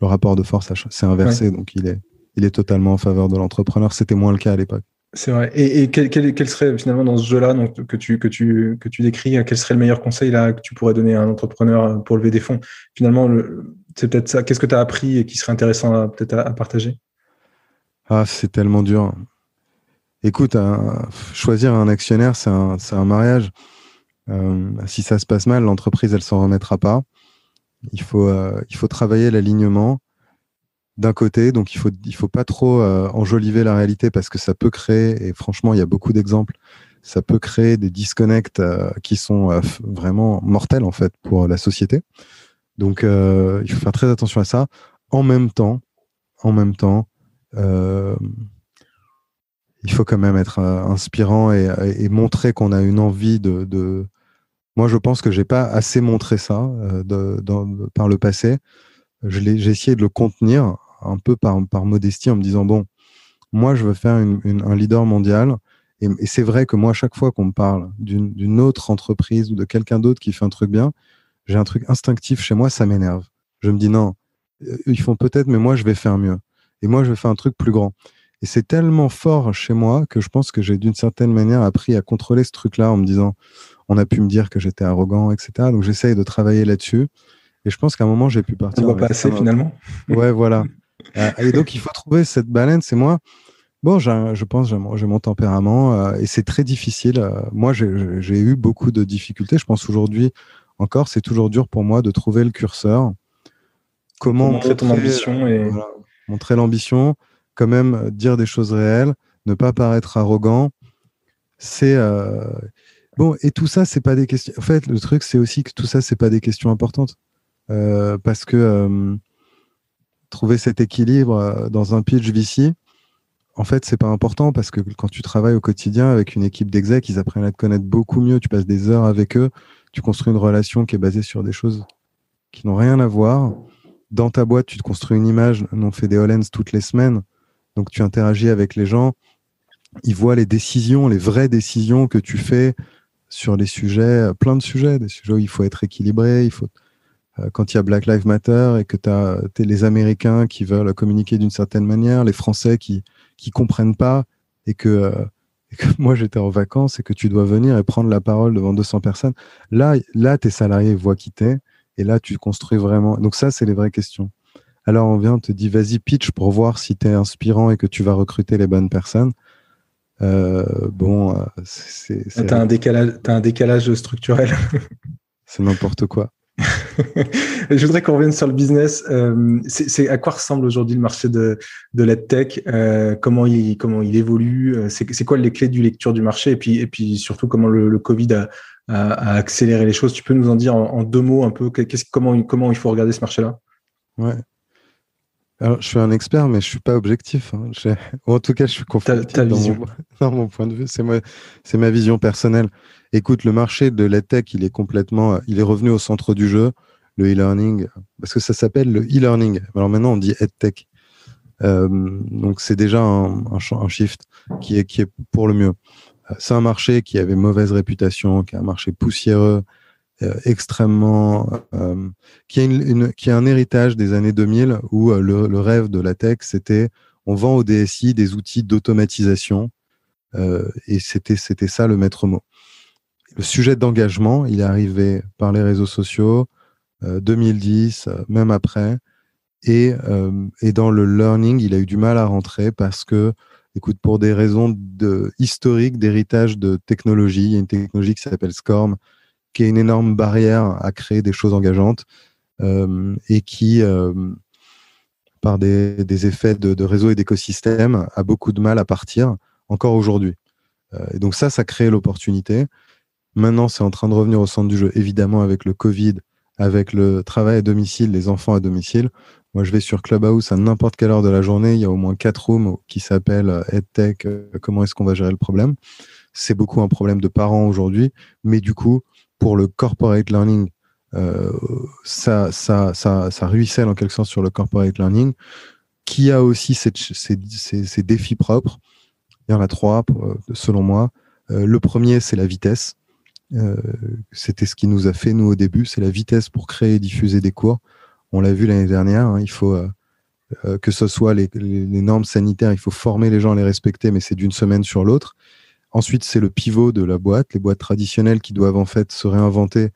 le rapport de force s'est inversé, donc il est il est totalement en faveur de l'entrepreneur. C'était moins le cas à l'époque. C'est vrai. Et, quel, serait finalement dans ce jeu-là que, tu, que, tu, décris, quel serait le meilleur conseil que tu pourrais donner à un entrepreneur pour lever des fonds? Finalement, c'est peut-être ça. Qu'est-ce que tu as appris et qui serait intéressant à, partager? Ah, c'est tellement dur. Écoute, choisir un actionnaire, c'est un, un, mariage. Euh, si ça se passe mal, l'entreprise, elle s'en remettra pas. Il faut, euh, il faut travailler l'alignement d'un côté, donc il faut il faut pas trop euh, enjoliver la réalité parce que ça peut créer et franchement il y a beaucoup d'exemples, ça peut créer des disconnects euh, qui sont euh, vraiment mortels en fait pour la société. Donc il faut faire très attention à ça. En même temps, en même temps, il faut quand même être inspirant et, montrer qu'on a une envie de. Moi, je pense que j'ai pas assez montré ça par le passé. J'ai essayé de le contenir un peu par, par modestie en me disant, bon, moi, je veux faire un leader mondial. Et, c'est vrai que moi, à chaque fois qu'on me parle d'une autre entreprise ou de quelqu'un d'autre qui fait un truc bien, j'ai un truc instinctif chez moi, ça m'énerve. Je me dis, non, euh, ils font peut-être, mais moi, je vais faire mieux. Et moi, je vais faire un truc plus grand. Et c'est tellement fort chez moi que je pense que j'ai d'une certaine manière appris à contrôler ce truc-là en me disant, on a pu me dire que j'étais arrogant, etc. Donc j'essaye de travailler là-dessus. Et je pense qu'à un moment, j'ai pu partir. On va passer finalement. Ouais, voilà. [LAUGHS] Euh, et donc, il faut trouver cette balance. Et moi, bon, je pense, j'ai mon tempérament euh, et c'est très difficile. Euh, moi, j'ai eu beaucoup de difficultés. Je pense aujourd'hui encore, c'est toujours dur pour moi de trouver le curseur. Comment montrer ton ambition et montrer l'ambition, quand même dire des choses réelles, ne pas paraître arrogant. C'est bon et tout ça, c'est pas des questions. En fait, le truc, c'est aussi que tout ça, c'est pas des questions importantes parce que trouver cet équilibre euh, dans un pitch VC, en fait, c'est pas important parce que quand tu travailles au quotidien avec une équipe d'exec, ils apprennent à te connaître beaucoup mieux. Tu passes des heures avec eux, tu construis une relation qui est basée sur des choses qui n'ont rien à voir. Dans ta boîte, tu te construis une image. On fait des Hollens toutes les semaines, donc tu interagis avec les gens. Ils voient les décisions, les vraies décisions que tu fais sur les sujets, plein de sujets, des sujets où il faut être équilibré, il faut quand il y a Black Lives Matter et que tu as les Américains qui veulent communiquer d'une certaine manière, les Français qui qui comprennent pas et que, euh, et que [LAUGHS] moi j'étais en vacances et que tu dois venir et prendre la parole devant 200 personnes. Là, là tes salariés voient qui t'es et là tu construis vraiment. Donc ça, c'est les vraies questions. Alors on vient, on te dit vas-y pitch pour voir si tu es inspirant et que tu vas recruter les bonnes personnes. Euh, bon, c'est. T'as un décalage, as un décalage structurel. [LAUGHS] c'est n'importe quoi. [LAUGHS] je voudrais qu'on revienne sur le business. Euh, c'est à quoi ressemble aujourd'hui le marché de, de l'EdTech euh, comment, il, comment il évolue euh, C'est quoi les clés du lecture du marché et puis, et puis surtout comment le, le Covid a, a, accéléré les choses Tu peux nous en dire en, deux mots un peu comment, comment il faut regarder ce marché-là? Ouais. Alors, je suis un expert, mais je suis pas objectif. Hein. En tout cas, je suis confortable dans, dans, mon point de vue. C'est c'est ma vision personnelle. Écoute, le marché de l'EdTech, il est complètement, il est revenu au centre du jeu, le e-learning, parce que ça s'appelle le e-learning. Alors maintenant, on dit EdTech. Euh, donc c'est déjà un, un, shift qui est, qui est pour le mieux. c'est un marché qui avait mauvaise réputation, qui est un marché poussiéreux, extrêmement, qui, a une, qui a un héritage des années 2000 où le, rêve de la tech, c'était on vend au DSI des outils d'automatisation et c'était ça le maître mot. Le sujet d'engagement, il est arrivé par les réseaux sociaux, 2010, même après. Et, et, dans le learning, il a eu du mal à rentrer parce que, écoute, pour des raisons historiques, d'héritage de technologie, il y a une technologie qui s'appelle SCORM, qui est une énorme barrière à créer des choses engageantes euh, et qui, euh, par des, effets de, de réseau et d'écosystème, a beaucoup de mal à partir encore aujourd'hui. Euh, et donc ça, ça crée l'opportunité. Maintenant, c'est en train de revenir au centre du jeu, évidemment avec le Covid, avec le travail à domicile, les enfants à domicile. Moi, je vais sur Clubhouse à n'importe quelle heure de la journée. Il y a au moins quatre rooms qui s'appellent EdTech. Comment est-ce qu'on va gérer le problème? C'est beaucoup un problème de parents aujourd'hui, mais du coup, pour le corporate learning, euh, ça, ça, ça, ça ruisselle en quelque sorte sur le corporate learning, qui a aussi ses, défis propres. Il y en a trois, euh, selon moi. Euh, le premier, c'est la vitesse. Euh, C'était ce qui nous a fait, nous, au début. C'est la vitesse pour créer et diffuser des cours. On l'a vu l'année dernière. Hein, il faut euh, euh, que ce soit les, normes sanitaires, il faut former les gens à les respecter, mais c'est d'une semaine sur l'autre. Ensuite, c'est le pivot de la boîte, les boîtes traditionnelles qui doivent en fait se réinventer,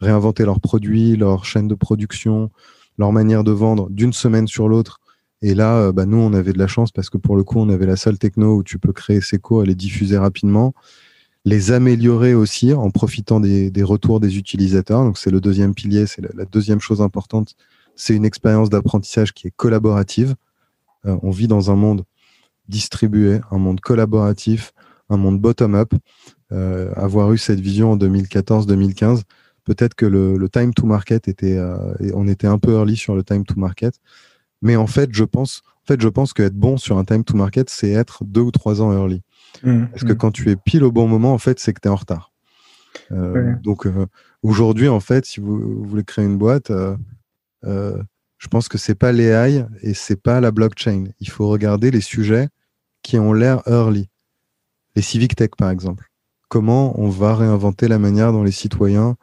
réinventer leurs produits, leur chaîne de production, leur manière de vendre d'une semaine sur l'autre. Et là, bah, nous, on avait de la chance parce que pour le coup, on avait la salle techno où tu peux créer ces cours et les diffuser rapidement, les améliorer aussi en profitant des, retours des utilisateurs. Donc, c'est le deuxième pilier, c'est la, deuxième chose importante. C'est une expérience d'apprentissage qui est collaborative. Euh, on vit dans un monde distribué, un monde collaboratif, un monde bottom-up. Euh, avoir eu cette vision en 2014-2015, peut-être que le, le, time to market était, euh, on était un peu early sur le time to market. Mais en fait, je pense, en fait, je pense qu'être bon sur un time to market, c'est être deux ou trois ans early. Mmh, Parce que mmh. quand tu es pile au bon moment, en fait, c'est que tu es en retard. Euh, ouais. Donc euh, aujourd'hui, en fait, si vous, vous, voulez créer une boîte, euh, je pense que c'est pas l'AI et c'est pas la blockchain. Il faut regarder les sujets qui ont l'air early les civic tech par exemple. Comment on va réinventer la manière dont les citoyens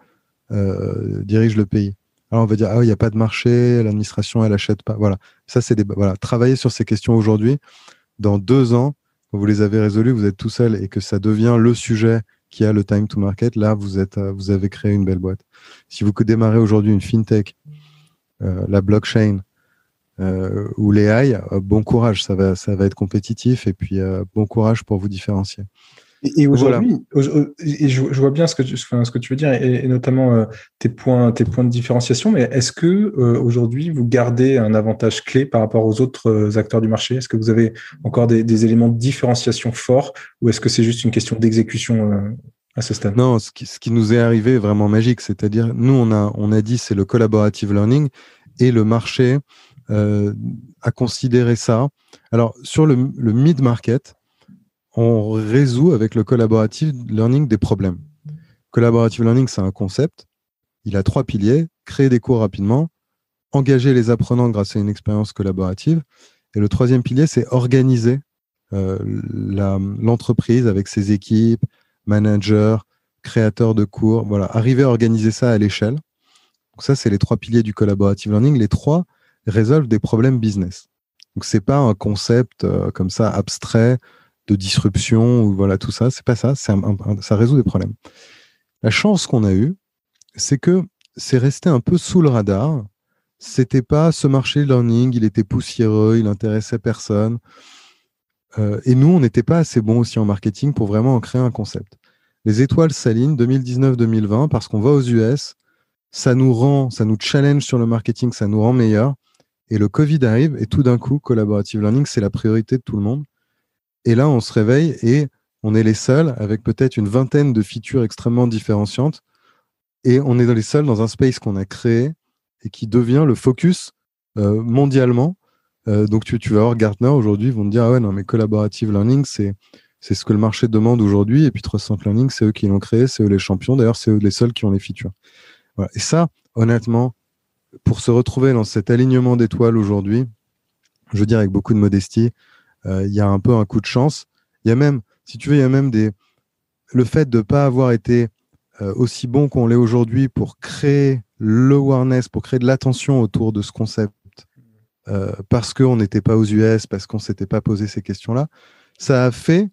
dirigent le pays. Alors on va dire ah il n'y a pas de marché, l'administration elle achète pas. Voilà, ça c'est des voilà travailler sur ces questions aujourd'hui. Dans deux ans, quand vous les avez résolues, vous êtes tout seul et que ça devient le sujet qui a le time to market. Là vous êtes euh, vous avez créé une belle boîte. Si vous démarrez aujourd'hui une fintech, euh, la blockchain, euh, ou les AI, euh, bon courage, ça va, être compétitif et puis bon courage pour vous différencier. Et, et aujourd'hui, voilà. je, je, vois bien ce que tu, enfin, ce que tu veux dire, et, et notamment euh, tes points, tes points de différenciation. Mais est-ce que euh, aujourd'hui vous gardez un avantage clé par rapport aux autres euh, acteurs du marché? Est-ce que vous avez encore des, des, éléments de différenciation forts, ou est-ce que c'est juste une question d'exécution à ce stade? Non, ce qui, ce qui, nous est arrivé est vraiment magique. C'est-à-dire, nous, on a, on a dit c'est le collaborative learning et le marché à considérer ça. Alors, sur le, le mid-market, on résout avec le collaborative learning des problèmes. Collaborative learning, c'est un concept. Il a trois piliers. Créer des cours rapidement, engager les apprenants grâce à une expérience collaborative. Et le troisième pilier, c'est organiser euh, l'entreprise avec ses équipes, managers, créateurs de cours. Voilà, arriver à organiser ça à l'échelle. Donc ça, c'est les trois piliers du collaborative learning. Les trois, résolvent des problèmes business. Donc c'est pas un concept euh, comme ça abstrait de disruption ou voilà tout ça, c'est pas ça, ça résout des problèmes. La chance qu'on a eue, c'est que c'est resté un peu sous le radar. C'était pas ce marché learning, il était poussiéreux, il intéressait personne. Euh, et nous, on n'était pas assez bons aussi en marketing pour vraiment en créer un concept. Les étoiles s'alignent 2019-2020 parce qu'on va aux US, ça nous rend, ça nous challenge sur le marketing, ça nous rend meilleur. Et le Covid arrive et tout d'un coup, collaborative learning, c'est la priorité de tout le monde. Et là, on se réveille et on est les seuls avec peut-être une vingtaine de features extrêmement différenciantes. Et on est les seuls dans un space qu'on a créé et qui devient le focus euh, mondialement. Euh, donc, tu, tu vas voir Gartner aujourd'hui, vont te dire, ah ouais, non, mais collaborative learning, c'est, c'est ce que le marché demande aujourd'hui. Et puis, Trust Learning, c'est eux qui l'ont créé, c'est eux les champions. D'ailleurs, c'est eux les seuls qui ont les features. Et ça, honnêtement, pour se retrouver dans cet alignement d'étoiles aujourd'hui, je veux dire avec beaucoup de modestie, il y a un peu un coup de chance. Il y a même, si tu veux, il y a même des, le fait de ne pas avoir été euh, aussi bon qu'on l'est aujourd'hui pour créer le awareness, pour créer de l'attention autour de ce concept, euh, parce qu'on n'était pas aux US, parce qu'on ne s'était pas posé ces questions-là, ça a fait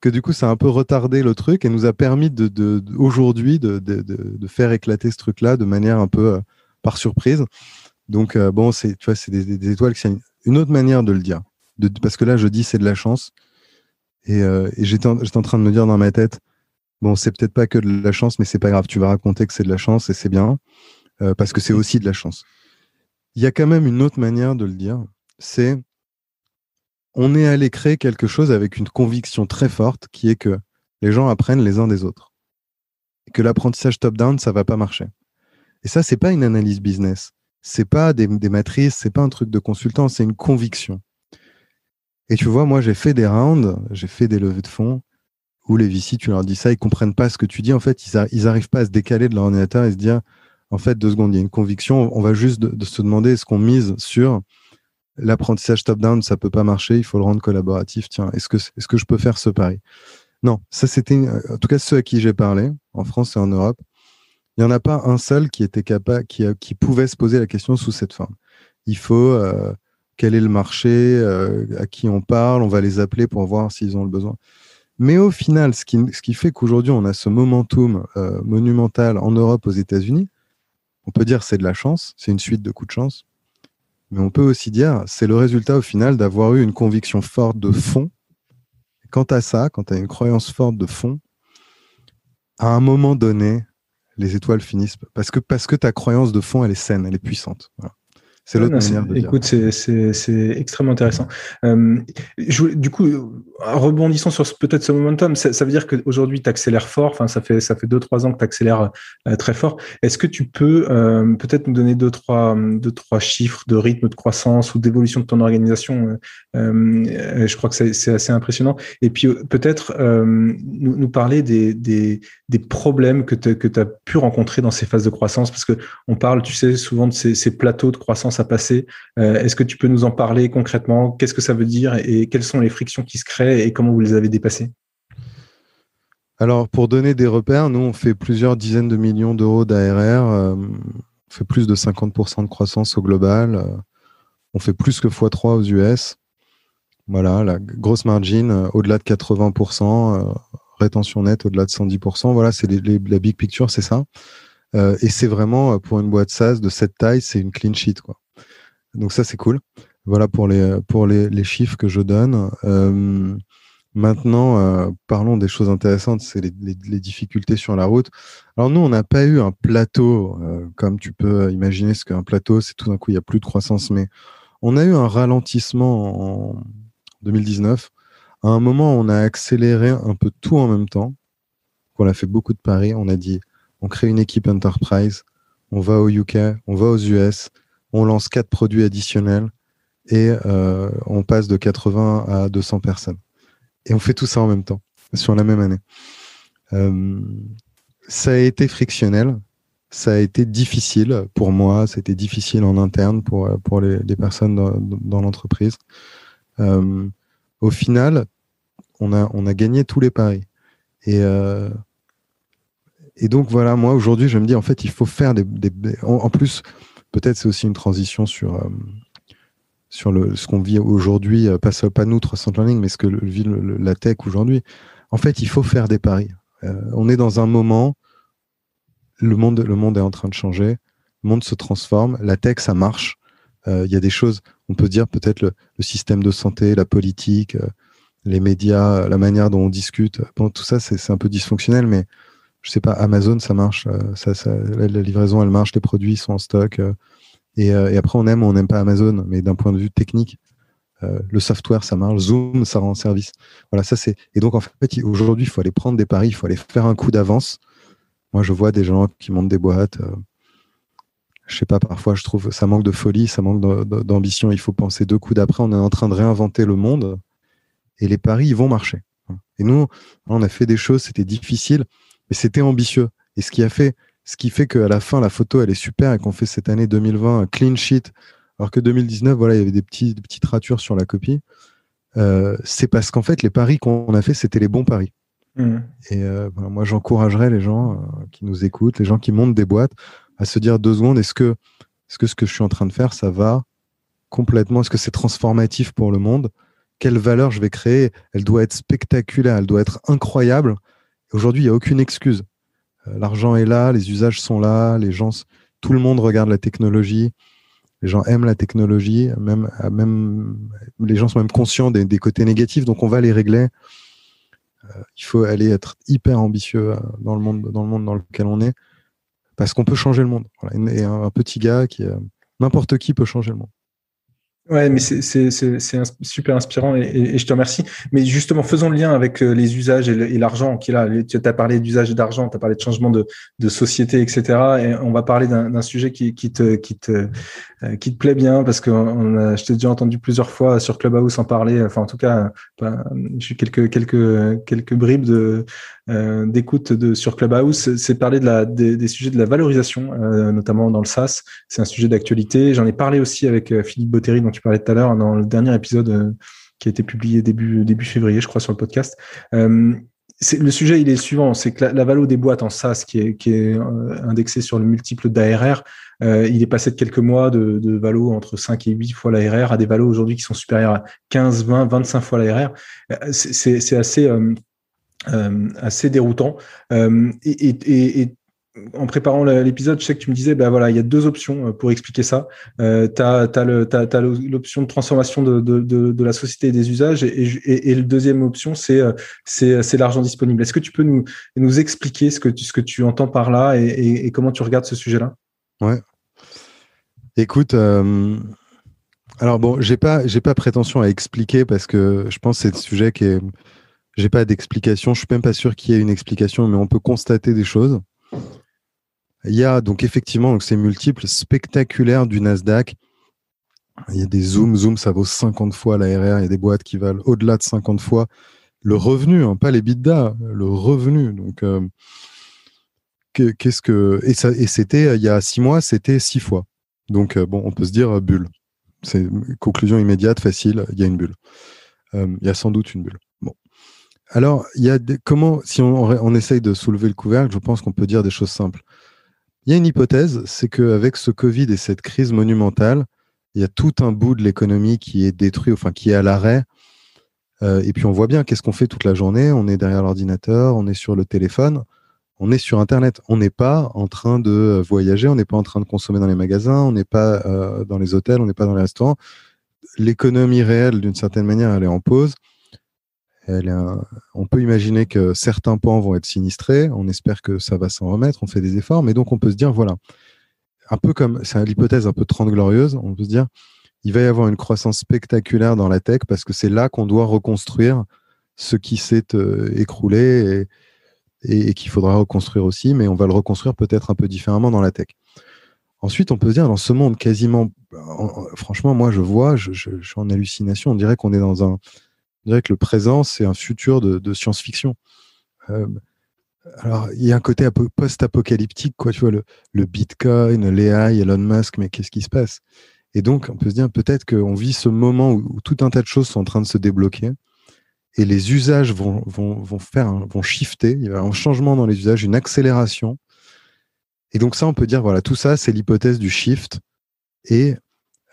que du coup, ça a un peu retardé le truc et nous a permis de, aujourd'hui de, faire éclater ce truc-là de manière un peu euh, par surprise. Donc, bon, c'est, tu vois, c'est des, étoiles, c'est une autre manière de le dire. Parce que là, je dis c'est de la chance. Et, et j'étais, en, train de me dire dans ma tête, Bon, c'est peut-être pas que de la chance, mais c'est pas grave. Tu vas raconter que c'est de la chance et c'est bien euh, parce que c'est aussi de la chance. Il y a quand même une autre manière de le dire. C'est on est allé créer quelque chose avec une conviction très forte qui est que les gens apprennent les uns des autres. Et que l'apprentissage top-down, ça va pas marcher. Et ça, c'est pas une analyse business. C'est pas des, des matrices, c'est pas un truc de consultant, c'est une conviction. Et tu vois, moi, j'ai fait des rounds, j'ai fait des levées de fonds, où les VC, tu leur dis ça, ils comprennent pas ce que tu dis. En fait, ils, n'arrivent arrivent pas à se décaler de leur ordinateur et se dire, en fait, deux secondes, il y a une conviction. On va juste se demander est-ce qu'on mise sur l'apprentissage top-down, ça peut pas marcher, il faut le rendre collaboratif. Tiens, est-ce que, je peux faire ce pari? Non, ça c'était, en tout cas ceux à qui j'ai parlé, en France et en Europe, il n'y en a pas un seul qui était capable, qui, qui pouvait se poser la question sous cette forme. Il faut euh, quel est le marché, euh, à qui on parle, on va les appeler pour voir s'ils ont le besoin. Mais au final, ce qui, ce qui fait qu'aujourd'hui, on a ce momentum euh, monumental en Europe, aux États-Unis, on peut dire c'est de la chance, c'est une suite de coups de chance. Mais on peut aussi dire c'est le résultat au final d'avoir eu une conviction forte de fond. quant à ça, quand tu as une croyance forte de fond, à un moment donné, les étoiles finissent. Parce que, parce que ta croyance de fond, elle est saine, elle est puissante. Voilà. C'est l'autre manière de Écoute, c'est extrêmement intéressant. Euh, du coup, rebondissons sur peut-être ce momentum, ça, ça veut dire qu'aujourd'hui, tu accélères fort. Enfin, ça fait ça fait deux trois ans que tu accélères euh, très fort. Est-ce que tu peux euh, peut-être nous donner deux trois deux trois chiffres de rythme de croissance ou d'évolution de ton organisation Je crois que c'est assez impressionnant. Et puis peut-être nous, nous, parler des, des, des problèmes que tu as pu rencontrer dans ces phases de croissance, parce que on parle, tu sais, souvent de ces, ces plateaux de croissance à passer. Euh, est-ce que tu peux nous en parler concrètement? Qu'est-ce que ça veut dire et quelles sont les frictions qui se créent et comment vous les avez dépassées? Alors, pour donner des repères, nous, on fait plusieurs dizaines de millions d'euros d'ARR, euh, on fait plus de 50% de croissance au global, euh, on fait plus que x3 aux US. Voilà, la grosse margin au-delà de 80%, rétention nette au-delà de 110%. Voilà, c'est la big picture, c'est ça. et c'est vraiment, pour une boîte SaaS de cette taille, c'est une clean sheet. Quoi. Donc ça, c'est cool. Voilà pour les, pour les, les chiffres que je donne. Euh, maintenant, euh, parlons des choses intéressantes, c'est les, difficultés sur la route. Alors nous, on n'a pas eu un plateau, euh, comme tu peux imaginer ce qu'un plateau, c'est tout d'un coup, il n'y a plus de croissance, mais on a eu un ralentissement en 2019. À un moment, on a accéléré un peu tout en même temps. On a fait beaucoup de paris. On a dit, on crée une équipe enterprise, on va au UK, on va aux US, on lance quatre produits additionnels et euh, on passe de 80 à 200 personnes. Et on fait tout ça en même temps, sur la même année. Euh, ça a été frictionnel, ça a été difficile pour moi, été difficile en interne pour, pour les, personnes dans, l'entreprise. Euh, au final, on a, on a gagné tous les paris. Et, et donc voilà, moi aujourd'hui, je me dis en fait, il faut faire des. en, plus, peut-être c'est aussi une transition sur, euh, sur le, ce qu'on vit aujourd'hui, euh, pas, pas nous, 300 Learning, mais ce que vit la tech aujourd'hui. En fait, il faut faire des paris. Euh, on est dans un moment, le monde, le monde est en train de changer, le monde se transforme, la tech, ça marche. Il y a des choses, on peut dire peut-être le, système de santé, la politique, les médias, la manière dont on discute. Tout ça, c'est un peu dysfonctionnel, mais je sais pas, Amazon, ça marche, euh, la, livraison, elle marche, les produits sont en stock. Euh, et, euh, et, après, on aime ou on n'aime pas Amazon, mais d'un point de vue technique, le software, ça marche, Zoom, ça rend service. Voilà, ça c'est. Et donc, en fait, aujourd'hui, il faut aller prendre des paris, il faut aller faire un coup d'avance. Moi, je vois des gens qui montent des boîtes. je sais pas, parfois, je trouve ça manque de folie, ça manque d'ambition. Il faut penser deux coups d'après. On est en train de réinventer le monde et les paris, ils vont marcher. Et nous, on a fait des choses, c'était difficile mais c'était ambitieux. Et ce qui a fait, ce qui fait qu'à la fin, la photo, elle est super et qu'on fait cette année 2020 un clean sheet, alors que 2019, voilà, il y avait des, petits, petites ratures sur la copie. Euh, c'est parce qu'en fait, les paris qu'on a fait, c'était les bons paris. Mmh. Et moi, j'encouragerais les gens qui nous écoutent, les gens qui montent des boîtes, à se dire deux secondes, est-ce que, est-ce que ce que je suis en train de faire, ça va complètement, est-ce que c'est transformatif pour le monde? Quelle valeur je vais créer? Elle doit être spectaculaire, elle doit être incroyable. Aujourd'hui, il n'y a aucune excuse. Euh, l'argent est là, les usages sont là, les gens, tout le monde regarde la technologie. Les gens aiment la technologie, même, euh, même les gens sont même conscients des, côtés négatifs, donc on va les régler. Euh, il faut aller être hyper ambitieux dans le monde dans le monde dans lequel on est, parce qu'on peut changer le monde. Et un, petit gars qui, n'importe qui peut changer le monde. Ouais, mais c'est super inspirant et, je te remercie. Mais justement, faisons le lien avec euh, les usages et l'argent qui est là. Tu as parlé d'usage d'argent, tu as parlé de changement de, de, société, etc. Et on va parler d'un sujet qui, qui, te, qui, te, euh, qui te plaît bien parce que a, je t'ai déjà entendu plusieurs fois sur Clubhouse en parler. Enfin, en tout cas, j'ai quelques, quelques, quelques bribes de, euh, d'écoute de, sur Clubhouse. C'est parler de la, des, des, sujets de la valorisation, euh, notamment dans le SaaS. C'est un sujet d'actualité. J'en ai parlé aussi avec euh, Philippe Bottery, tu parlais tout à l'heure dans le dernier épisode euh, qui a été publié début, début février, je crois, sur le podcast. Euh, le sujet, il est suivant, c'est que la, la valo des boîtes en SaaS, qui est, est indexée sur le multiple d'ARR, euh, il est passé de quelques mois de, de entre 5 et 8 fois l'ARR à des valos aujourd'hui qui sont supérieurs à 15, 20, 25 fois l'ARR. C'est assez, euh, assez déroutant. et en préparant l'épisode, je sais que tu me disais, ben voilà, il y a deux options euh, pour expliquer ça. Euh, tu as, l'option de transformation de, de, de, la société et des usages, et, la deuxième option, euh, c'est l'argent disponible. Est-ce que tu peux nous, nous expliquer ce que, tu, ce que tu entends par là et, et comment tu regardes ce sujet-là? Ouais. Écoute, alors bon, j'ai pas pas prétention à expliquer parce que je pense que c'est un sujet qui est j'ai pas d'explication. Je suis même pas sûr qu'il y ait une explication, mais on peut constater des choses. Il y a donc effectivement donc ces multiples spectaculaires du Nasdaq. Il y a des zooms, zoom, ça vaut 50 fois l'ARR. Il y a des boîtes qui valent au-delà de 50 fois le revenu, hein, pas les bidas, le revenu. Donc, euh, qu'est-ce que et et c'était il y a six mois, c'était six fois. Donc euh, bon, on peut se dire euh, bulle. C'est conclusion immédiate, facile. Il y a une bulle. il y a sans doute une bulle. Bon. Alors, il y a des, comment, si on essaye de soulever le couvercle, je pense qu'on peut dire des choses simples. Il y a une hypothèse, c'est qu'avec ce Covid et cette crise monumentale, il y a tout un bout de l'économie qui est détruit, enfin qui est à l'arrêt. Euh, et puis on voit bien qu'est-ce qu'on fait toute la journée. On est derrière l'ordinateur, on est sur le téléphone, on est sur Internet. On n'est pas en train de voyager, on n'est pas en train de consommer dans les magasins, on n'est pas euh, dans les hôtels, on n'est pas dans les restaurants. L'économie réelle, d'une certaine manière, elle est en pause on peut imaginer que certains pans vont être sinistrés. On espère que ça va s'en remettre. On fait des efforts, mais donc on peut se dire voilà, un peu comme c'est l'hypothèse un peu 30 glorieuse. On peut se dire il va y avoir une croissance spectaculaire dans la tech parce que c'est là qu'on doit reconstruire ce qui s'est euh, écroulé et, qu'il faudra reconstruire aussi, mais on va le reconstruire peut-être un peu différemment dans la tech. Ensuite, on peut se dire dans ce monde quasiment, franchement, moi je vois, je suis en hallucination. On dirait qu'on est dans un dirais que le présent, c'est un futur de, science-fiction. Euh, alors, il y a un côté post-apocalyptique, quoi, tu vois, le, le Bitcoin, l'AI, Elon Musk, mais qu'est-ce qui se passe? Et donc, on peut se dire peut-être qu'on vit ce moment où, tout un tas de choses sont en train de se débloquer et les usages vont, vont, vont faire, vont shifter. Il y a un changement dans les usages, une accélération. Et donc, ça, on peut dire, voilà, tout ça, c'est l'hypothèse du shift. Et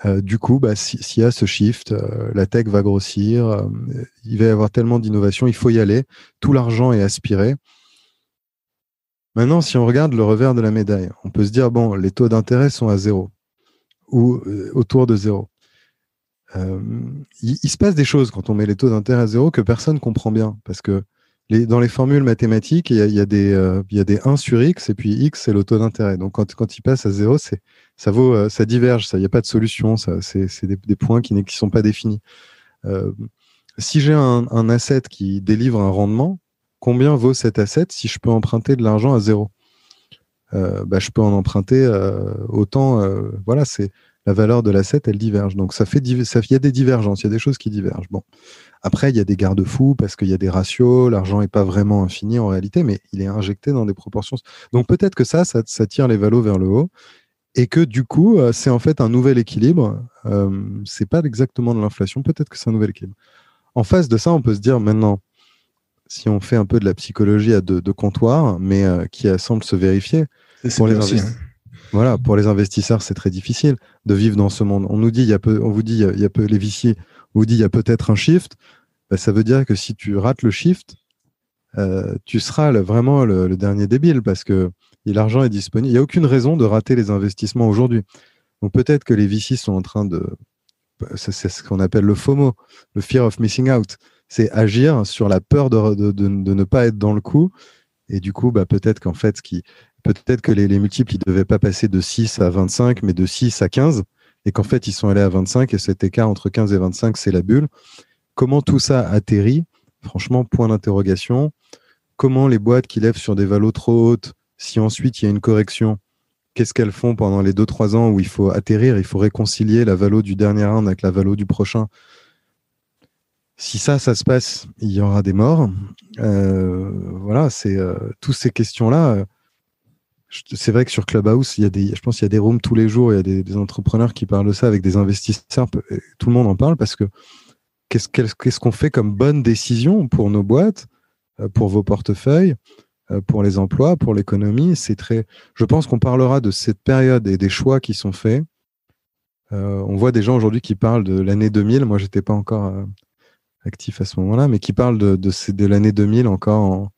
euh, du coup, bah, s'il y a ce shift, euh, la tech va grossir, euh, il va y avoir tellement d'innovation, il faut y aller, tout l'argent est aspiré. Maintenant, si on regarde le revers de la médaille, on peut se dire, bon, les taux d'intérêt sont à zéro ou autour de zéro. Il, se passe des choses quand on met les taux d'intérêt à zéro que personne ne comprend bien, parce que dans les formules mathématiques, il y a, des, euh, il y a des 1 sur x et puis x, c'est le taux d'intérêt. Donc quand, il passe à 0, ça, vaut, euh, ça diverge, il n'y a pas de solution, c'est des, points qui ne sont pas définis. Euh, si j'ai un, asset qui délivre un rendement, combien vaut cet asset si je peux emprunter de l'argent à 0 bah, Je peux en emprunter autant. voilà, c'est la valeur de l'asset, elle diverge. Donc ça fait, ça, il y a des divergences, il y a des choses qui divergent. Après, il y a des garde-fous parce qu'il y a des ratios, l'argent n'est pas vraiment infini en réalité, mais il est injecté dans des proportions. Donc peut-être que ça, ça, tire les valos vers le haut et que du coup, euh, c'est en fait un nouvel équilibre. Euh, c'est pas exactement de l'inflation, peut-être que c'est un nouvel équilibre. En face de ça, on peut se dire maintenant, si on fait un peu de la psychologie à de, comptoir, mais qui semble se vérifier. Pour les, hein. voilà, pour les investisseurs, c'est très difficile de vivre dans ce monde. On nous dit, il y a peu, on vous dit, il y a peu, les viciers vous dit, il y a peut-être un shift. Bah, ça veut dire que si tu rates le shift, tu seras vraiment le, dernier débile parce que l'argent est disponible. Il n'y a aucune raison de rater les investissements aujourd'hui. Donc peut-être que les VC sont en train de... C'est ce qu'on appelle le FOMO, le Fear of Missing Out. C'est agir sur la peur de, de, ne pas être dans le coup. Et du coup, bah, peut-être qu'en fait, qui, peut-être que les, multiples, ils ne devaient pas passer de 6 à 25, mais de 6 à 15. Et qu'en fait, ils sont allés à 25 et cet écart entre 15 et 25, c'est la bulle. Comment tout ça atterrit? Franchement, point d'interrogation. Comment les boîtes qui lèvent sur des valos trop hautes, si ensuite il y a une correction, qu'est-ce qu'elles font pendant les 2-3 ans où il faut atterrir, il faut réconcilier la valo du dernier round avec la valo du prochain? Si ça, ça se passe, il y aura des morts. Euh, voilà, c'est euh, toutes ces questions-là. Euh, c'est vrai que sur Clubhouse, il y a des, je pense qu'il y a des rooms tous les jours, il y a des, entrepreneurs qui parlent de ça avec des investisseurs. Tout le monde en parle parce que qu'est-ce qu'on fait comme bonne décision pour nos boîtes, pour vos portefeuilles? Pour les emplois, pour l'économie. C'est très. Je pense qu'on parlera de cette période et des choix qui sont faits. Euh, on voit des gens aujourd'hui qui parlent de l'année 2000. Moi, j'étais pas encore euh, actif à ce moment-là, mais qui parlent de, de, l'année 2000 encore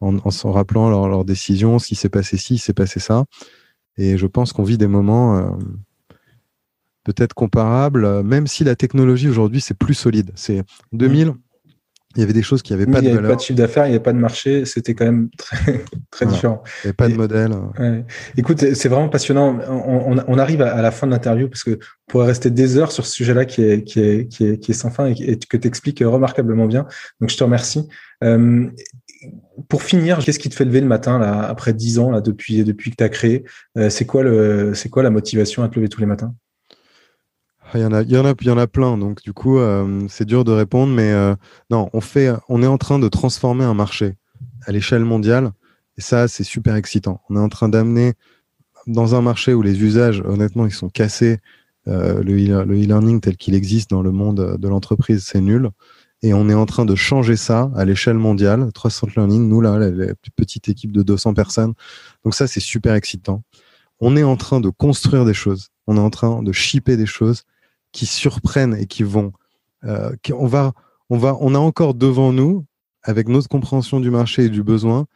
en, en, s'en rappelant leurs leur décisions, ce qui s'est passé ci, s'est passé ça. Et je pense qu'on vit des moments peut-être comparables, même si la technologie aujourd'hui c'est plus solide. C'est 2000, il y avait des choses qui n'avaient pas de valeur. Il n'y avait pas de chiffre d'affaires, il n'y avait pas de marché, c'était quand même très, [LAUGHS] très différent. Il n'y avait pas de modèle. Écoute, c'est vraiment passionnant. On, arrive à, la fin de l'interview parce que on pourrait rester des heures sur ce sujet-là qui est, qui, est, qui, est, qui est sans fin et, que tu expliques remarquablement bien. Donc, je te remercie. Euh, pour finir, qu'est-ce qui te fait lever le matin là, après dix ans là, depuis, depuis que tu as créé? Euh, C'est quoi, le, quoi la motivation à te lever tous les matins? Il y en a, il y en a, il y en a plein. Donc du coup, euh, c'est dur de répondre, mais euh, non, on fait, on est en train de transformer un marché à l'échelle mondiale, et ça, c'est super excitant. On est en train d'amener dans un marché où les usages, honnêtement, ils sont cassés. Euh, le e-learning tel qu'il existe dans le monde de l'entreprise, c'est nul. Et on est en train de changer ça à l'échelle mondiale. 300 Learning, nous là, la, la petite équipe de 200 personnes. Donc ça, c'est super excitant. On est en train de construire des choses. On est en train de shipper des choses qui surprennent et qui vont. Euh, on, va, on, va, on a encore devant nous, avec notre compréhension du marché et du besoin,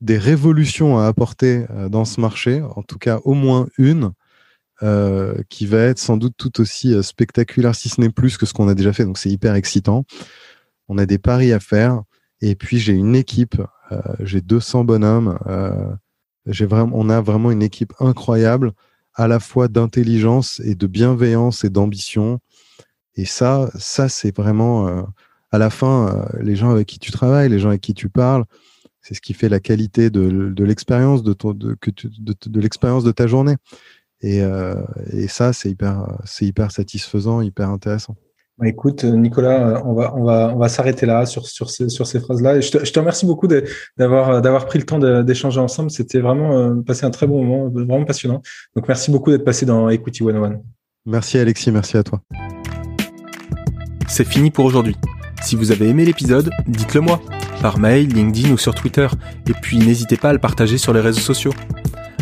des révolutions à apporter euh, dans ce marché, en tout cas au moins une, euh, qui va être sans doute tout aussi spectaculaire, si ce n'est plus que ce qu'on a déjà fait. Donc c'est hyper excitant. On a des paris à faire. Et puis j'ai une équipe, j'ai 200 bonhommes. j'ai vraiment, on a vraiment une équipe incroyable à la fois d'intelligence et de bienveillance et d'ambition. Et ça, ça c'est vraiment, euh, à la fin, euh, les gens avec qui tu travailles, les gens avec qui tu parles, c'est ce qui fait la qualité de, l'expérience de, de, de, l'expérience de ta journée. Et, euh, et ça, c'est hyper, c'est hyper satisfaisant, hyper intéressant. Bah, écoute, Nicolas, on va, on va, on va s'arrêter là sur, sur ces, sur ces phrases-là. je te, je te remercie beaucoup d'avoir, d'avoir pris le temps d'échanger ensemble. C'était vraiment euh, passé un très bon moment, vraiment passionnant. Donc, merci beaucoup d'être passé dans Equity 101. Merci Alexis, merci à toi. C'est fini pour aujourd'hui. Si vous avez aimé l'épisode, dites-le moi, par mail, LinkedIn ou sur Twitter. Et puis n'hésitez pas à le partager sur les réseaux sociaux.